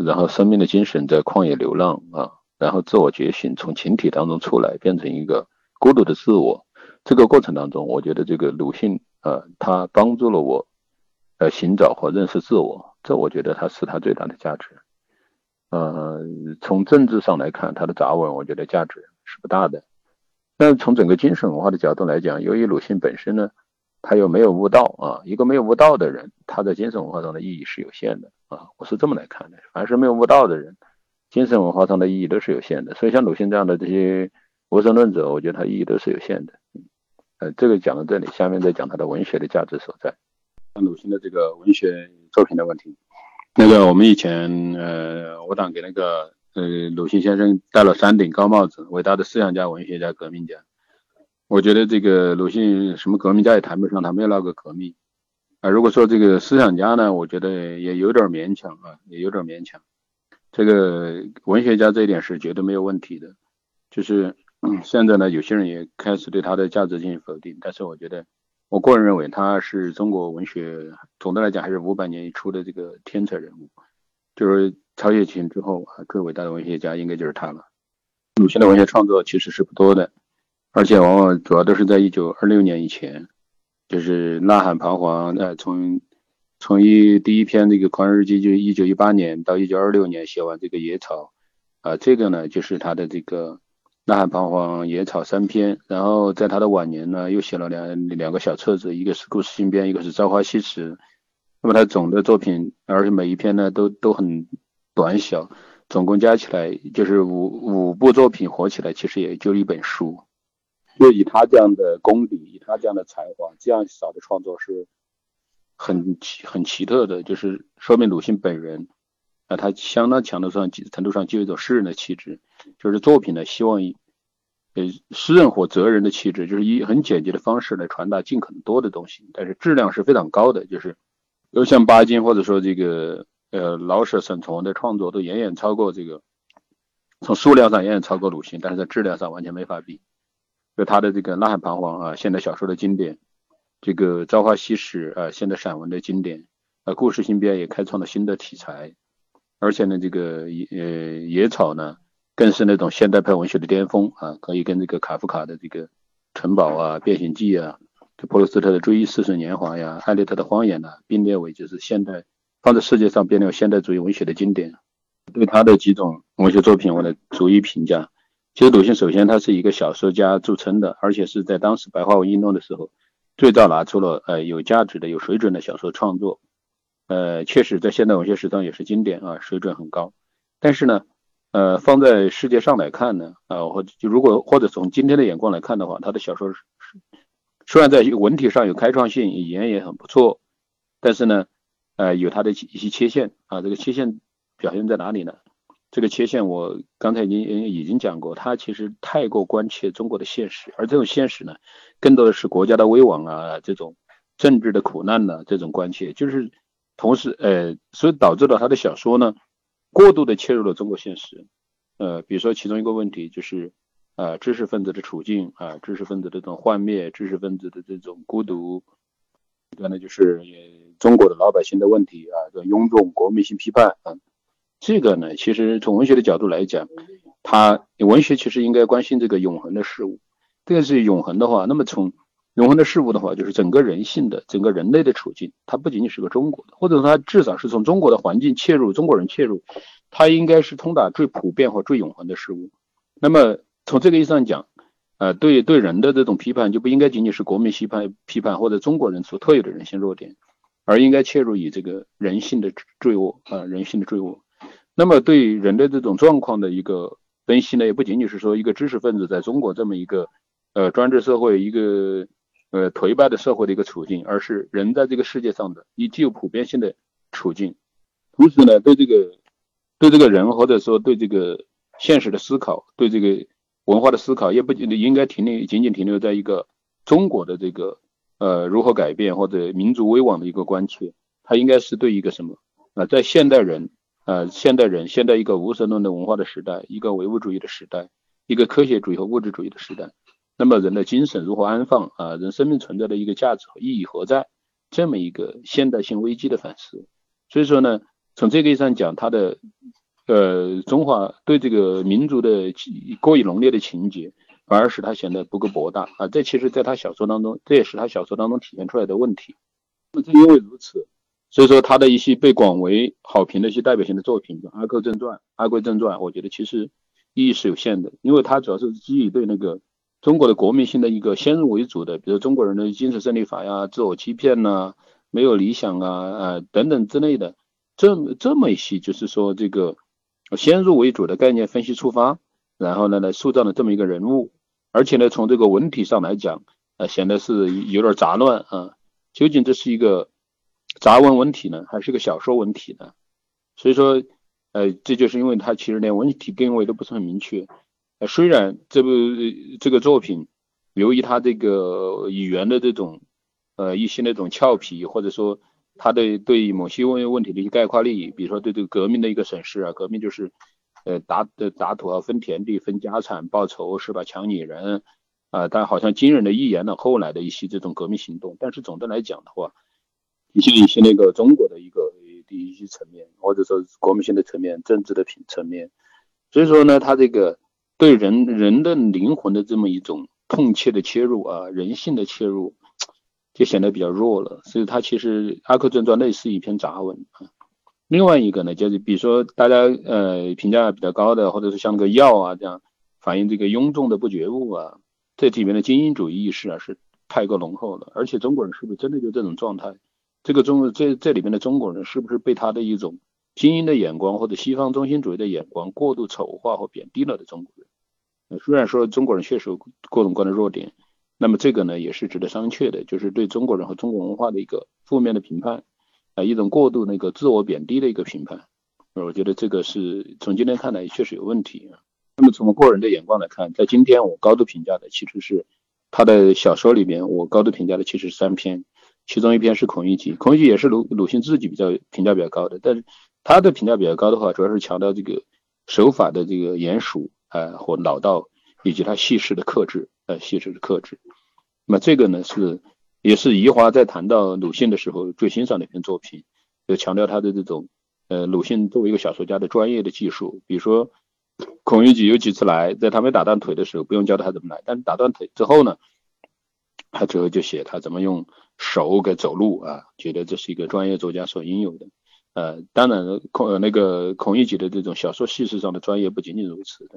然后生命的精神在旷野流浪啊，然后自我觉醒，从群体当中出来，变成一个孤独的自我。这个过程当中，我觉得这个鲁迅呃，他帮助了我，呃，寻找和认识自我，这我觉得他是他最大的价值。呃，从政治上来看，他的杂文，我觉得价值是不大的。但是从整个精神文化的角度来讲，由于鲁迅本身呢，他又没有悟道啊，一个没有悟道的人，他在精神文化上的意义是有限的啊，我是这么来看的。凡是没有悟道的人，精神文化上的意义都是有限的。所以像鲁迅这样的这些无神论者，我觉得他意义都是有限的。呃，这个讲到这里，下面再讲他的文学的价值所在。像鲁迅的这个文学作品的问题，那个我们以前呃，我党给那个。呃，鲁迅先生戴了三顶高帽子，伟大的思想家、文学家、革命家。我觉得这个鲁迅什么革命家也谈不上，他没有那个革命啊。如果说这个思想家呢，我觉得也有点勉强啊，也有点勉强。这个文学家这一点是绝对没有问题的。就是嗯现在呢，有些人也开始对他的价值进行否定，但是我觉得，我个人认为他是中国文学总的来讲还是五百年一出的这个天才人物，就是。曹雪芹之后啊，最伟大的文学家应该就是他了。鲁迅的文学创作其实是不多的，而且往往主要都是在一九二六年以前，就是《呐喊》《彷徨》呃，从从一第一篇这个《狂人日记》就一九一八年到一九二六年写完这个《野草》，啊，这个呢就是他的这个《呐喊》《彷徨》《野草》三篇，然后在他的晚年呢又写了两两个小册子，一个是《故事新编》，一个是《朝花夕拾》。那么他总的作品，而且每一篇呢都都很。短小，总共加起来就是五五部作品，合起来其实也就一本书。就以他这样的功底，以他这样的才华，这样少的创作是很奇很奇特的，就是说明鲁迅本人啊，他相当强的上程度上具有一种诗人的气质，就是作品呢希望以呃诗人或哲人的气质，就是以很简洁的方式来传达尽可能多的东西，但是质量是非常高的，就是有像巴金或者说这个。呃，老舍、沈从文的创作都远远超过这个，从数量上远远超过鲁迅，但是在质量上完全没法比。就他的这个《呐喊》《彷徨》啊，现代小说的经典；这个《朝花夕拾》啊，现代散文的经典；啊，《故事新编》也开创了新的题材。而且呢，这个呃野草呢，更是那种现代派文学的巅峰啊，可以跟这个卡夫卡的这个《城堡》啊、《变形记》啊、普鲁斯特的《追忆似水年华》呀、艾略特的《荒野》呐，并列为就是现代放在世界上并列为现代主义文学的经典。对他的几种文学作品，我的逐一评价。其实鲁迅首先他是一个小说家著称的，而且是在当时白话文运动的时候，最早拿出了呃有价值的、有水准的小说创作。呃，确实在现代文学史上也是经典啊，水准很高。但是呢。呃，放在世界上来看呢，啊，或就如果或者从今天的眼光来看的话，他的小说是虽然在文体上有开创性，语言也很不错，但是呢，呃，有他的一些缺陷啊。这个缺陷表现在哪里呢？这个缺陷我刚才已经已经讲过，他其实太过关切中国的现实，而这种现实呢，更多的是国家的危亡啊，这种政治的苦难呢，这种关切，就是同时，呃，所以导致了他的小说呢。过度的切入了中国现实，呃，比如说其中一个问题就是，呃，知识分子的处境啊，知识分子的这种幻灭，知识分子的这种孤独，一个呢就是中国的老百姓的问题啊，叫庸众国民性批判啊，这个呢，其实从文学的角度来讲，它文学其实应该关心这个永恒的事物，这个是永恒的话，那么从永恒的事物的话，就是整个人性的、整个人类的处境，它不仅仅是个中国的，或者说它至少是从中国的环境切入，中国人切入，它应该是通达最普遍或最永恒的事物。那么从这个意义上讲，呃，对对人的这种批判就不应该仅仅是国民批判批判或者中国人所特有的人性弱点，而应该切入以这个人性的坠落啊，人性的坠落。那么对人的这种状况的一个分析呢，也不仅仅是说一个知识分子在中国这么一个呃专制社会一个。呃，颓败的社会的一个处境，而是人在这个世界上的一具有普遍性的处境。同时呢，对这个对这个人或者说对这个现实的思考，对这个文化的思考，也不应该停留仅仅停留在一个中国的这个呃如何改变或者民族危亡的一个关切，它应该是对一个什么啊，在现代人呃现代人现在一个无神论的文化的时代，一个唯物主义的时代，一个科学主义和物质主义的时代。那么人的精神如何安放啊？人生命存在的一个价值和意义何在？这么一个现代性危机的反思。所以说呢，从这个意义上讲，他的呃中华对这个民族的过于浓烈的情节，反而使他显得不够博大啊。这其实在他小说当中，这也是他小说当中体现出来的问题。那么正因为如此，所以说他的一些被广为好评的一些代表性的作品，《阿克正传》《阿贵正传》，我觉得其实意义是有限的，因为它主要是基于对那个。中国的国民性的一个先入为主的，比如中国人的精神胜利法呀、自我欺骗呐、没有理想啊、啊等等之类的，这这么一些就是说这个先入为主的概念分析出发，然后呢来塑造了这么一个人物，而且呢从这个文体上来讲，呃显得是有点杂乱啊。究竟这是一个杂文文体呢，还是个小说文体呢？所以说，呃，这就是因为它其实连文体定位都不是很明确。呃，虽然这部这个作品，由于他这个语言的这种呃一些那种俏皮，或者说他的对某些问问题的一些概括力，比如说对这个革命的一个审视啊，革命就是呃打的打土豪，分田地，分家产，报仇是吧？抢女人啊，但好像惊人的预言了后来的一些这种革命行动。但是总的来讲的话，一些一些那个中国的一个的一些层面，或者说国民性的层面，政治的层面，所以说呢，他这个。对人人的灵魂的这么一种痛切的切入啊，人性的切入就显得比较弱了。所以它其实《阿克正传》类似一篇杂文啊。另外一个呢，就是比如说大家呃评价比较高的，或者是像那个药啊这样反映这个庸众的不觉悟啊，这里面的精英主义意识啊是太过浓厚了。而且中国人是不是真的就这种状态？这个中这这里面的中国人是不是被他的一种精英的眼光或者西方中心主义的眼光过度丑化或贬低了的中国人？虽然说中国人确实有各种各样的弱点，那么这个呢也是值得商榷的，就是对中国人和中国文化的一个负面的评判，啊，一种过度那个自我贬低的一个评判，我觉得这个是从今天看来确实有问题啊。那么从个人的眼光来看，在今天我高度评价的其实是他的小说里面，我高度评价的其实是三篇，其中一篇是《孔乙己》，《孔乙己》也是鲁鲁迅自己比较评价比较高的，但是他的评价比较高的话，主要是强调这个手法的这个严熟。呃，或老道，以及他叙事的克制，呃，叙事的克制。那么这个呢，是也是余华在谈到鲁迅的时候最欣赏的一篇作品，就强调他的这种，呃，鲁迅作为一个小说家的专业的技术。比如说，孔乙己有几次来，在他没打断腿的时候，不用教他怎么来，但是打断腿之后呢，他最后就写他怎么用手给走路啊，觉得这是一个专业作家所应有的。呃，当然孔那个孔乙己的这种小说叙事上的专业不仅仅如此，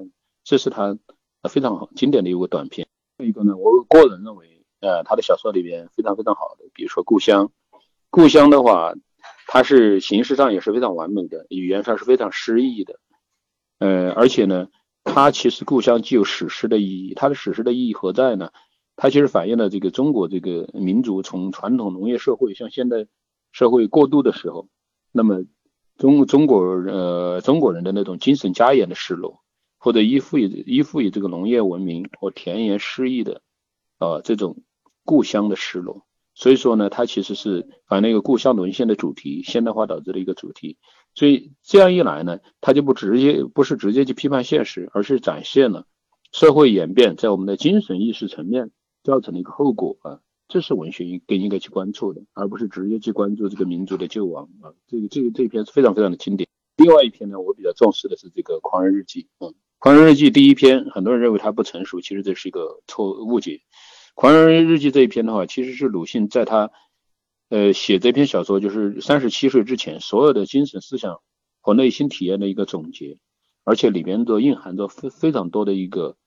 这是他非常好经典的一个短片。另一个呢，我个人认为，呃，他的小说里边非常非常好的，比如说《故乡》，《故乡》的话，它是形式上也是非常完美的，语言上是非常诗意的。呃，而且呢，它其实《故乡》既有史诗的意义，它的史诗的意义何在呢？它其实反映了这个中国这个民族从传统农业社会向现代社会过渡的时候。那么，中中国呃中国人的那种精神家园的失落，或者依附于依附于这个农业文明或田园诗意的，呃这种故乡的失落，所以说呢，它其实是反映一个故乡沦陷的主题，现代化导致的一个主题。所以这样一来呢，它就不直接不是直接去批判现实，而是展现了社会演变在我们的精神意识层面造成的一个后果啊。这是文学应更应该去关注的，而不是直接去关注这个民族的救亡啊。这个这个这一篇是非常非常的经典。另外一篇呢，我比较重视的是这个《狂人日记》。嗯，《狂人日记》第一篇，很多人认为它不成熟，其实这是一个错误解。《狂人日记》这一篇的话，其实是鲁迅在他呃写这篇小说，就是三十七岁之前所有的精神思想和内心体验的一个总结，而且里边都蕴含着非非常多的一个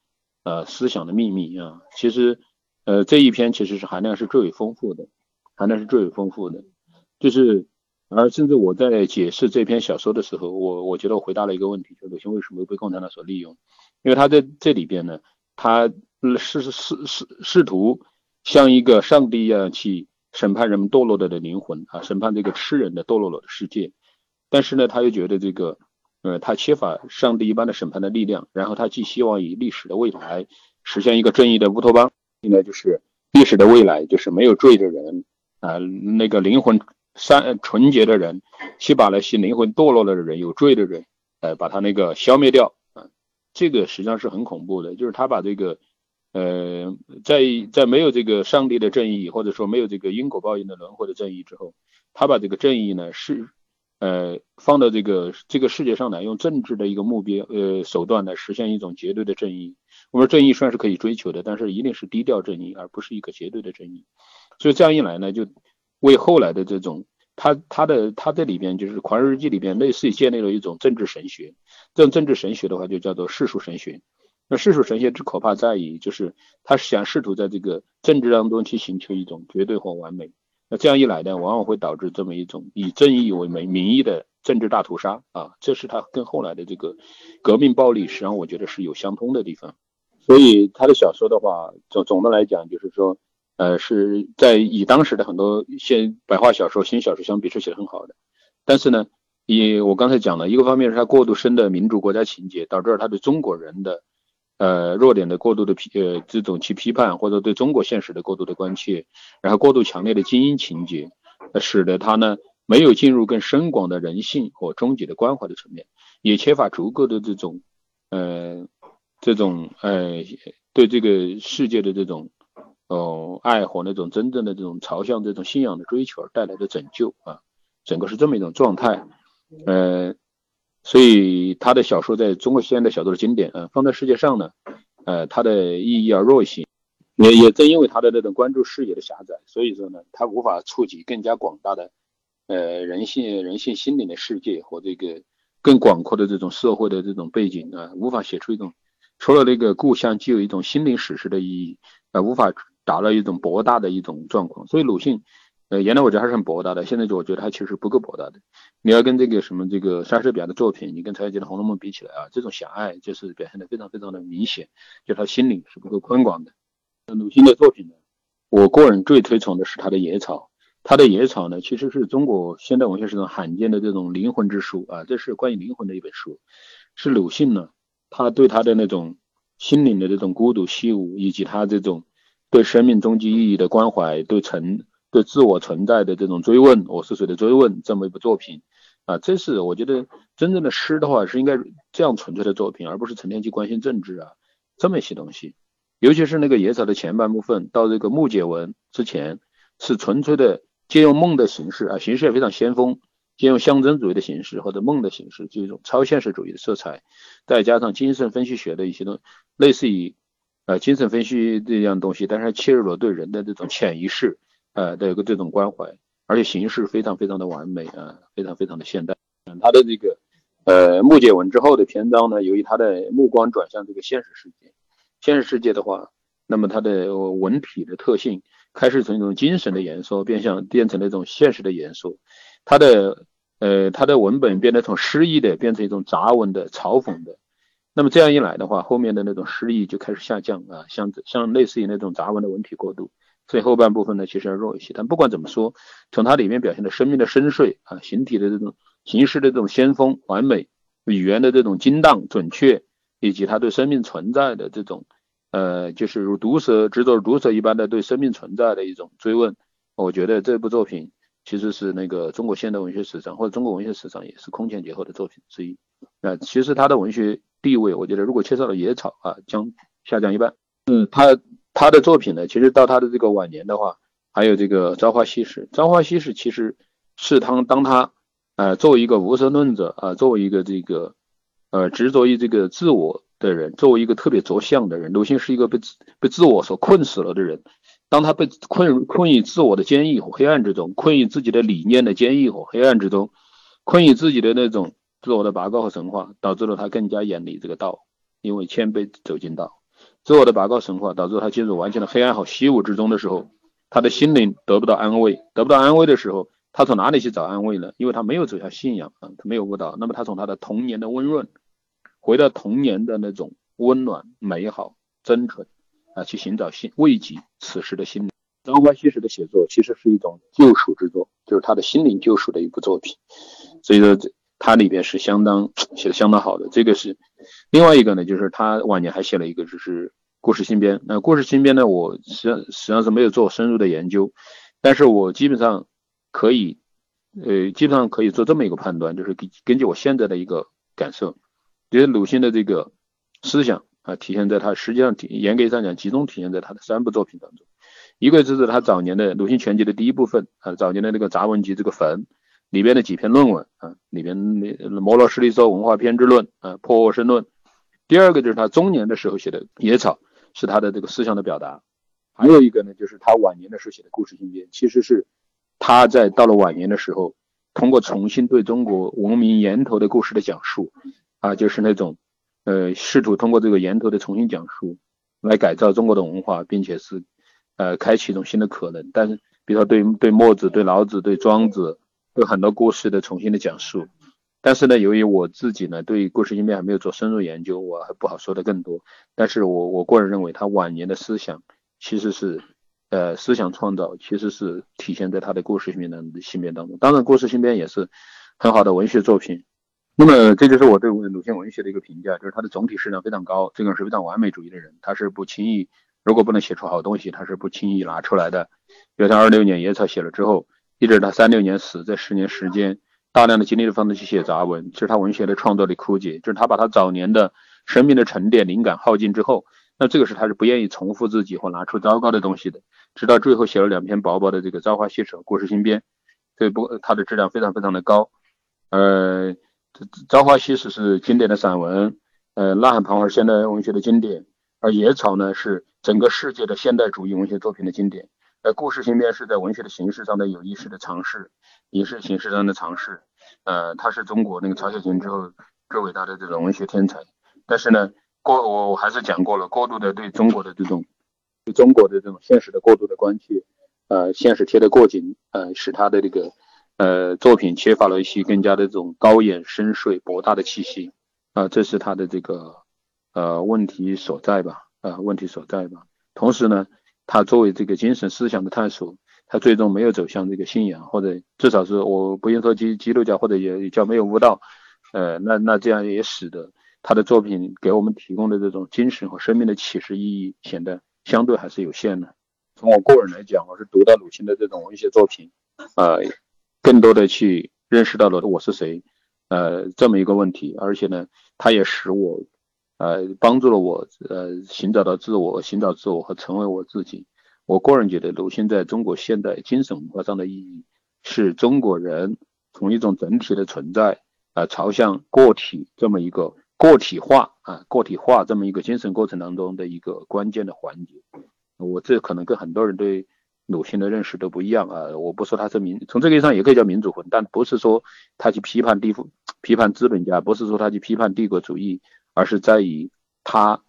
呃思想的秘密啊。其实。呃，这一篇其实是含量是最为丰富的，含量是最为丰富的，就是，而甚至我在解释这篇小说的时候，我我觉得我回答了一个问题，就鲁迅为什么被共产党所利用？因为他在这里边呢，他试试试试试图像一个上帝一样去审判人们堕落的的灵魂啊，审判这个吃人的堕落了的世界，但是呢，他又觉得这个，呃，他缺乏上帝一般的审判的力量，然后他既希望以历史的未来实现一个正义的乌托邦。现在就是历史的未来，就是没有罪的人啊，那个灵魂善纯洁的人，去把那些灵魂堕落了的人、有罪的人，呃，把他那个消灭掉啊，这个实际上是很恐怖的。就是他把这个，呃，在在没有这个上帝的正义，或者说没有这个因果报应的轮回的正义之后，他把这个正义呢是，呃，放到这个这个世界上来，用政治的一个目标呃手段来实现一种绝对的正义。我说正义虽然是可以追求的，但是一定是低调正义，而不是一个绝对的正义。所以这样一来呢，就为后来的这种他他的他这里边就是《狂人日记》里边类似于建立了一种政治神学。这种政治神学的话，就叫做世俗神学。那世俗神学之可怕在于，就是他想试图在这个政治当中去寻求一种绝对或完美。那这样一来呢，往往会导致这么一种以正义为名名义的政治大屠杀啊。这是他跟后来的这个革命暴力，实际上我觉得是有相通的地方。所以他的小说的话，总总的来讲就是说，呃，是在以当时的很多现白话小说、新小说相比是写的很好的。但是呢，以我刚才讲了一个方面是他过度深的民主国家情节，导致了他对中国人的呃弱点的过度的批呃这种去批判，或者对中国现实的过度的关切，然后过度强烈的精英情节，使得他呢没有进入更深广的人性和终极的关怀的层面，也缺乏足够的这种呃。这种呃，对这个世界的这种哦爱和那种真正的这种朝向这种信仰的追求而带来的拯救啊，整个是这么一种状态，呃，所以他的小说在中国现代小说的经典啊，放在世界上呢，呃，它的意义而弱一些，也也正因为他的那种关注视野的狭窄，所以说呢，他无法触及更加广大的呃人性人性心灵的世界和这个更广阔的这种社会的这种背景啊，无法写出一种。除了那个故乡，具有一种心灵史诗的意义，呃，无法达到一种博大的一种状况。所以鲁迅，呃，原来我觉得还是很博大的，现在就我觉得他其实不够博大的。你要跟这个什么这个莎士比亚的作品，你跟曹雪芹的《红楼梦》比起来啊，这种狭隘就是表现的非常非常的明显，就他心灵是不够宽广的。鲁迅的作品呢，我个人最推崇的是他的《野草》，他的《野草》呢，其实是中国现代文学史上罕见的这种灵魂之书啊，这是关于灵魂的一本书，是鲁迅呢。他对他的那种心灵的这种孤独虚无，以及他这种对生命终极意义的关怀，对存对自我存在的这种追问，我是谁的追问，这么一部作品啊，这是我觉得真正的诗的话是应该这样纯粹的作品，而不是成天去关心政治啊这么一些东西。尤其是那个野草的前半部分到这个木结文之前，是纯粹的借用梦的形式啊，形式也非常先锋，借用象征主义的形式或者梦的形式，就一种超现实主义的色彩，再加上精神分析学的一些东，类似于呃精神分析这样东西，但是切入了对人的这种潜意识呃的一个这种关怀，而且形式非常非常的完美啊，非常非常的现代。嗯，他的这个呃木结文之后的篇章呢，由于他的目光转向这个现实世界，现实世界的话，那么它的文体的特性开始从一种精神的严肃变向变成了一种现实的严肃。他的呃，他的文本变得从诗意的变成一种杂文的嘲讽的，那么这样一来的话，后面的那种诗意就开始下降啊，像像类似于那种杂文的文体过渡，所以后半部分呢其实要弱一些。但不管怎么说，从它里面表现的生命的深邃啊，形体的这种形式的这种先锋完美，语言的这种精当准确，以及他对生命存在的这种呃，就是如毒蛇执着毒蛇一般的对生命存在的一种追问，我觉得这部作品。其实是那个中国现代文学史上或者中国文学史上也是空前绝后的作品之一啊。其实他的文学地位，我觉得如果缺少了野草啊，将下降一半。嗯，他他的作品呢，其实到他的这个晚年的话，还有这个《朝花夕拾》。《朝花夕拾》其实是他当他呃作为一个无神论者啊，作为一个这个呃执着于这个自我的人，作为一个特别着相的人，鲁迅是一个被自被自我所困死了的人。当他被困困于自我的坚毅和黑暗之中，困于自己的理念的坚毅和黑暗之中，困于自己的那种自我的拔高和神话，导致了他更加远离这个道，因为谦卑走进道。自我的拔高神话导致他进入完全的黑暗和虚无之中的时候，他的心灵得不到安慰，得不到安慰的时候，他从哪里去找安慰呢？因为他没有走向信仰啊，他没有悟道。那么他从他的童年的温润，回到童年的那种温暖、美好、真纯。啊，去寻找心慰藉此时的心灵。张花西石的写作其实是一种救赎之作，就是他的心灵救赎的一部作品。所以说，这他里边是相当写的相当好的。这个是另外一个呢，就是他晚年还写了一个，就是《故事新编》。那《故事新编》呢，我实际上实际上是没有做深入的研究，但是我基本上可以，呃，基本上可以做这么一个判断，就是根根据我现在的一个感受，觉得鲁迅的这个思想。啊，体现在他实际上体严格上讲，集中体现在他的三部作品当中。一个就是他早年的《鲁迅全集》的第一部分啊，早年的那个杂文集这个坟里边的几篇论文啊，里边那《摩罗斯利说文化偏执论》啊，《破沃生论》。第二个就是他中年的时候写的《野草》，是他的这个思想的表达。还有一个呢，就是他晚年的时候写的《故事新编》，其实是他在到了晚年的时候，通过重新对中国文明源头的故事的讲述啊，就是那种。呃，试图通过这个源头的重新讲述，来改造中国的文化，并且是，呃，开启一种新的可能。但是，比如说对对墨子、对老子、对庄子，有很多故事的重新的讲述。但是呢，由于我自己呢对故事新编还没有做深入研究，我还不好说的更多。但是我我个人认为，他晚年的思想其实是，呃，思想创造其实是体现在他的故事新编的新编当中。当然，故事新编也是很好的文学作品。那么这就是我对鲁迅文学的一个评价，就是他的总体质量非常高，这个人是非常完美主义的人，他是不轻易，如果不能写出好东西，他是不轻易拿出来的。比如他二六年野草写了之后，一直到三六年死，这十年时间，大量的精力的放在去写杂文，其实他文学的创作力枯竭，就是他把他早年的生命的沉淀、灵感耗尽之后，那这个是他是不愿意重复自己或拿出糟糕的东西的，直到最后写了两篇薄薄的这个《朝花夕拾》《故事新编》，这不它的质量非常非常的高，呃。《朝花夕拾》是经典的散文，呃，《呐喊》《彷徨》是现代文学的经典，而《野草》呢是整个世界的现代主义文学作品的经典。呃，《故事新编》是在文学的形式上的有意识的尝试，也是形式上的尝试。呃，他是中国那个曹雪芹之后最伟大的这种文学天才。但是呢，过我我还是讲过了，过度的对中国的这种对中国的这种现实的过度的关切，呃，现实贴得过紧，呃，使他的这个。呃，作品缺乏了一些更加的这种高远深邃博大的气息啊，这是他的这个呃问题所在吧？啊，问题所在吧？同时呢，他作为这个精神思想的探索，他最终没有走向这个信仰，或者至少是我不用说基基督教或者也叫没有悟道，呃，那那这样也使得他的作品给我们提供的这种精神和生命的启示意义显得相对还是有限的。从我个人来讲，我是读到鲁迅的这种文学作品，啊。更多的去认识到了我是谁，呃，这么一个问题，而且呢，它也使我，呃，帮助了我，呃，寻找到自我，寻找自我和成为我自己。我个人觉得，鲁迅在中国现代精神文化上的意义，是中国人从一种整体的存在啊，朝向个体这么一个个体化啊，个体化这么一个精神过程当中的一个关键的环节。我这可能跟很多人对鲁迅的认识都不一样啊。我不说他是民，从这个意义上也可以叫民主魂，但不是说他去批判地富、批判资本家，不是说他去批判帝国主义，而是在于他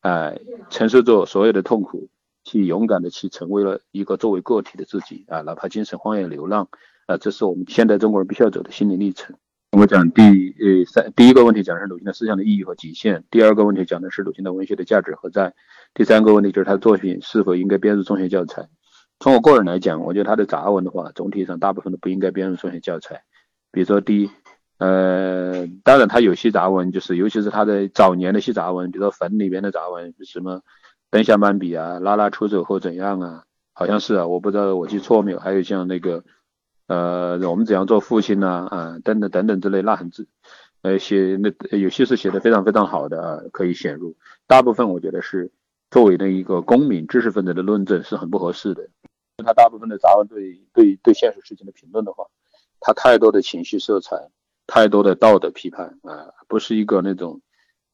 哎承受着所有的痛苦，去勇敢的去成为了一个作为个体的自己啊，哪怕精神荒野流浪。啊，这是我们现代中国人必须要走的心理历程。我讲第呃三第一个问题讲的是鲁迅的思想的意义和极限，第二个问题讲的是鲁迅的文学的价值何在，第三个问题就是他的作品是否应该编入中学教材。从我个人来讲，我觉得他的杂文的话，总体上大部分都不应该编入中学教材。比如说第一，呃，当然他有些杂文就是，尤其是他的早年的一些杂文，比如说《坟》里边的杂文，什么“灯下漫笔”啊，“拉拉出走后怎样啊”，好像是啊，我不知道我记错没有。还有像那个。呃，我们怎样做父亲呢？啊，等等等等之类，那很字，呃，写那有些是写的非常非常好的，可以选入。大部分我觉得是作为的一个公民知识分子的论证是很不合适的。他大部分的杂文对对对现实事情的评论的话，他太多的情绪色彩，太多的道德批判啊，不是一个那种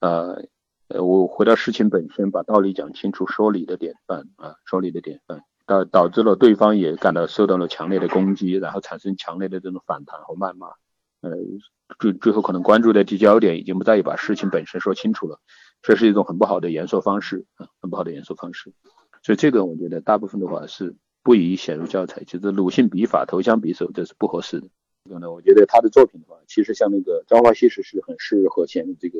呃呃，我回到事情本身，把道理讲清楚，说理的典范啊，说理的典范。导导致了对方也感到受到了强烈的攻击，然后产生强烈的这种反弹和谩骂，呃，最最后可能关注的聚焦点已经不在于把事情本身说清楚了，这是一种很不好的言说方式啊，很不好的言说方式。所以这个我觉得大部分的话是不宜写入教材，就是鲁迅笔法投降匕首，这是不合适的。这个呢，我觉得他的作品的话，其实像那个《朝花夕拾》是很适合写入这个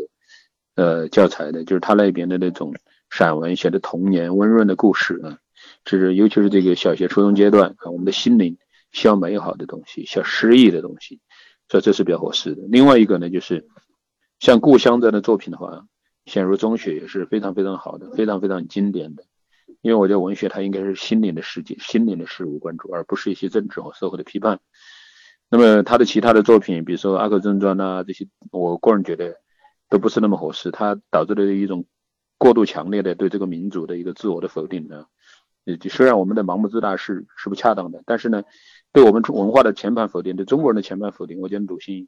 呃教材的，就是他那边的那种散文写的童年温润的故事啊。是，尤其是这个小学、初中阶段啊，我们的心灵需要美好的东西，需要诗意的东西，所以这是比较合适的。另外一个呢，就是像《故乡》这样的作品的话，选入中学也是非常非常好的，非常非常经典的。因为我觉得文学它应该是心灵的世界、心灵的事物关注，而不是一些政治和社会的批判。那么他的其他的作品，比如说《阿 Q 正传》呐这些，我个人觉得都不是那么合适，它导致了一种过度强烈的对这个民族的一个自我的否定呢。虽然我们的盲目自大是是不恰当的，但是呢，对我们文化的全盘否定，对中国人的全盘否定，我觉得鲁迅，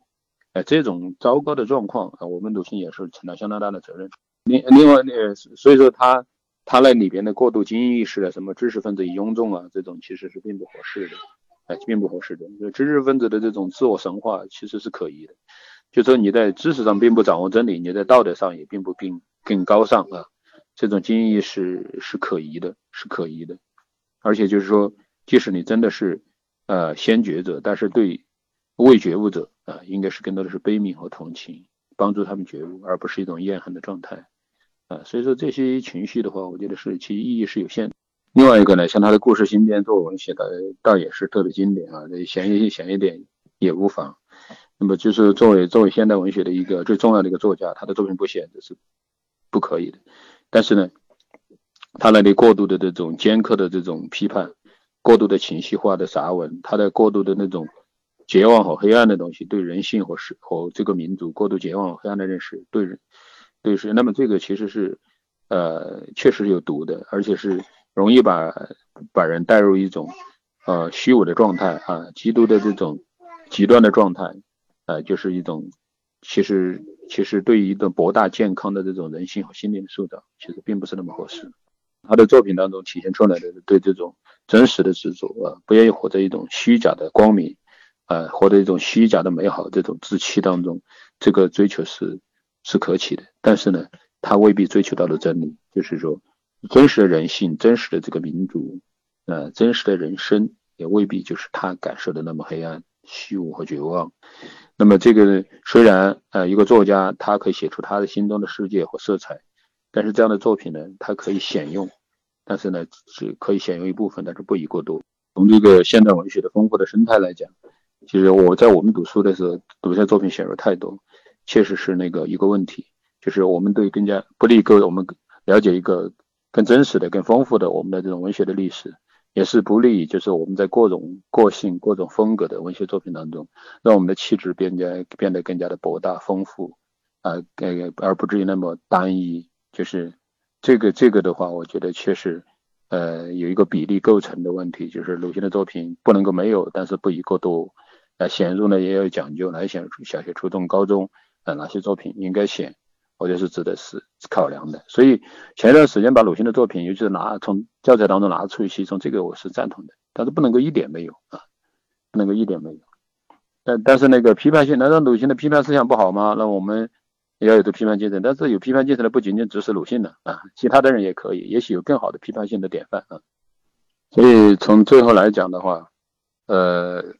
哎，这种糟糕的状况啊，我们鲁迅也是承担相当大的责任。另另外呢，所以说他他那里边的过度精英意识啊，什么知识分子与庸众啊，这种其实是并不合适的，哎，并不合适的。就知识分子的这种自我神话其实是可疑的，就说你在知识上并不掌握真理，你在道德上也并不更更高尚啊。这种精英意识是可疑的，是可疑的，而且就是说，即使你真的是呃先觉者，但是对未觉悟者啊，应该是更多的是悲悯和同情，帮助他们觉悟，而不是一种怨恨的状态啊。所以说这些情绪的话，我觉得是其意义是有限。另外一个呢，像他的故事新编作文写的倒也是特别经典啊，写一写一点也无妨。那么就是作为作为现代文学的一个最重要的一个作家，他的作品不写这是不可以的。但是呢，他那里过度的这种尖刻的这种批判，过度的情绪化的杂文，他的过度的那种绝望和黑暗的东西，对人性和是和这个民族过度绝望和黑暗的认识，对人对是，那么这个其实是呃确实有毒的，而且是容易把把人带入一种呃虚伪的状态啊，极度的这种极端的状态，呃就是一种其实。其实对于一个博大健康的这种人性和心灵的塑造，其实并不是那么合适。他的作品当中体现出来的对这种真实的执着啊，不愿意活在一种虚假的光明，呃，活在一种虚假的美好这种自欺当中，这个追求是是可取的。但是呢，他未必追求到了真理，就是说，真实的人性、真实的这个民族，呃，真实的人生，也未必就是他感受的那么黑暗、虚无和绝望。那么这个虽然呃一个作家他可以写出他的心中的世界和色彩，但是这样的作品呢，他可以显用，但是呢只可以显用一部分，但是不宜过多。从这个现代文学的丰富的生态来讲，其实我在我们读书的时候，读些作品写入太多，确实是那个一个问题，就是我们对更加不利于我们了解一个更真实的、更丰富的我们的这种文学的历史。也是不利于，就是我们在各种个性、各种风格的文学作品当中，让我们的气质变加变得更加的博大丰富，啊，呃，而不至于那么单一。就是这个这个的话，我觉得确实，呃，有一个比例构成的问题，就是鲁迅的作品不能够没有，但是不宜过多。啊，选入呢也有讲究，哪选小学、初中、高中啊，哪些作品应该选，我觉得是值得是考量的。所以前一段时间把鲁迅的作品，尤其是拿从教材当中拿出去，从这个我是赞同的，但是不能够一点没有啊，不能够一点没有。但但是那个批判性，难道鲁迅的批判思想不好吗？那我们也要有个批判精神。但是有批判精神的不仅仅只是鲁迅的啊，其他的人也可以，也许有更好的批判性的典范啊。所以从最后来讲的话，呃。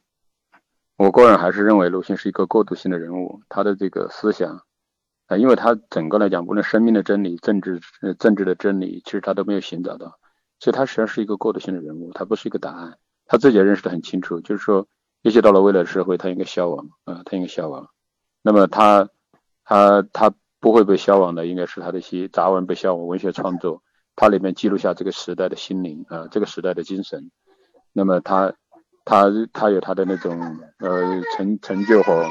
我个人还是认为鲁迅是一个过渡性的人物，他的这个思想，啊，因为他整个来讲，无论生命的真理、政治、呃政治的真理，其实他都没有寻找到，所以他实际上是一个过渡性的人物，他不是一个答案，他自己也认识得很清楚，就是说，也许到了未来的社会，他应该消亡，啊，他应该消亡。那么他，他，他不会被消亡的，应该是他的一些杂文被消亡，文学创作，它里面记录下这个时代的心灵，啊，这个时代的精神。那么他。他他有他的那种呃成成就和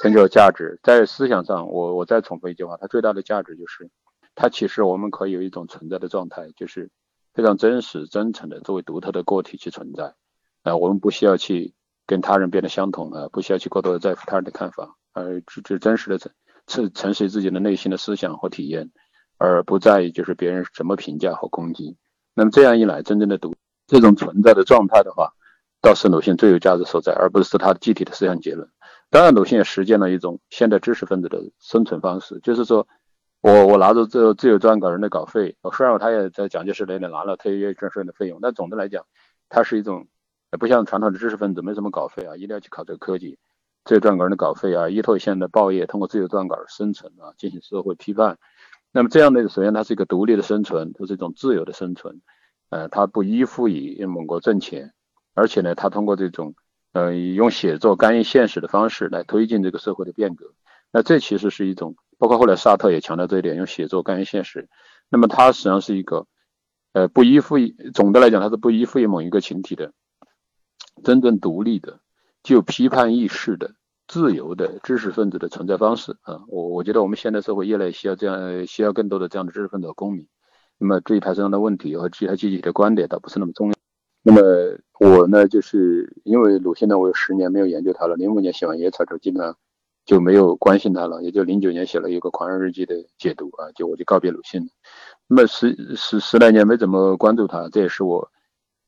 成就价值，在思想上，我我再重复一句话，他最大的价值就是，他其实我们可以有一种存在的状态，就是非常真实真诚的作为独特的个体去存在，啊，我们不需要去跟他人变得相同啊，不需要去过多的在乎他人的看法，而只只真实的诚诚诚实自己的内心的思想和体验，而不在意就是别人怎么评价和攻击。那么这样一来，真正的独这种存在的状态的话。倒是鲁迅最有价值所在，而不是他具体的思想结论。当然，鲁迅也实践了一种现代知识分子的生存方式，就是说，我我拿着这自由撰稿人的稿费，虽然他也在蒋介石那里拿了特约撰书人的费用，但总的来讲，他是一种不像传统的知识分子没什么稿费啊，一定要去考这个科技，自由撰稿人的稿费啊，依托现在的报业，通过自由撰稿生存啊，进行社会批判。那么这样的，首先它是一个独立的生存，它是一种自由的生存，呃，它不依附于某国挣钱。而且呢，他通过这种，呃，用写作干预现实的方式来推进这个社会的变革。那这其实是一种，包括后来萨特也强调这一点，用写作干预现实。那么他实际上是一个，呃，不依附于，总的来讲，他是不依附于某一个群体的，真正独立的、具有批判意识的、自由的知识分子的存在方式啊。我我觉得我们现代社会越来越需要这样，需要更多的这样的知识分子和公民。那么至于他身上的问题和其他具体的观点，倒不是那么重要。那么我呢，就是因为鲁迅呢，我有十年没有研究他了。零五年写完《野草》之后，基本上就没有关心他了。也就零九年写了一个《狂人日记》的解读啊，就我就告别鲁迅。那么十十十来年没怎么关注他，这也是我，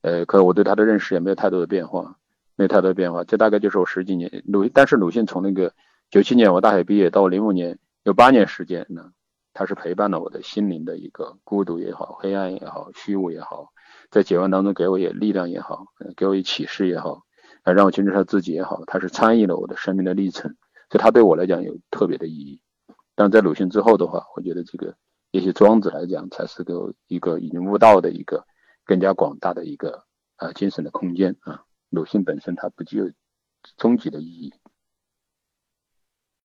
呃，可我对他的认识也没有太多的变化，没有太多的变化。这大概就是我十几年鲁，但是鲁迅从那个九七年我大学毕业到零五年有八年时间呢，他是陪伴了我的心灵的一个孤独也好，黑暗也好，虚无也好。在解放当中给我也力量也好，给我一启示也好，啊，让我坚持他自己也好，他是参与了我的生命的历程，所以他对我来讲有特别的意义。但在鲁迅之后的话，我觉得这个也许庄子来讲才是个一个已经悟道的一个更加广大的一个啊精神的空间啊。鲁迅本身它不具有终极的意义。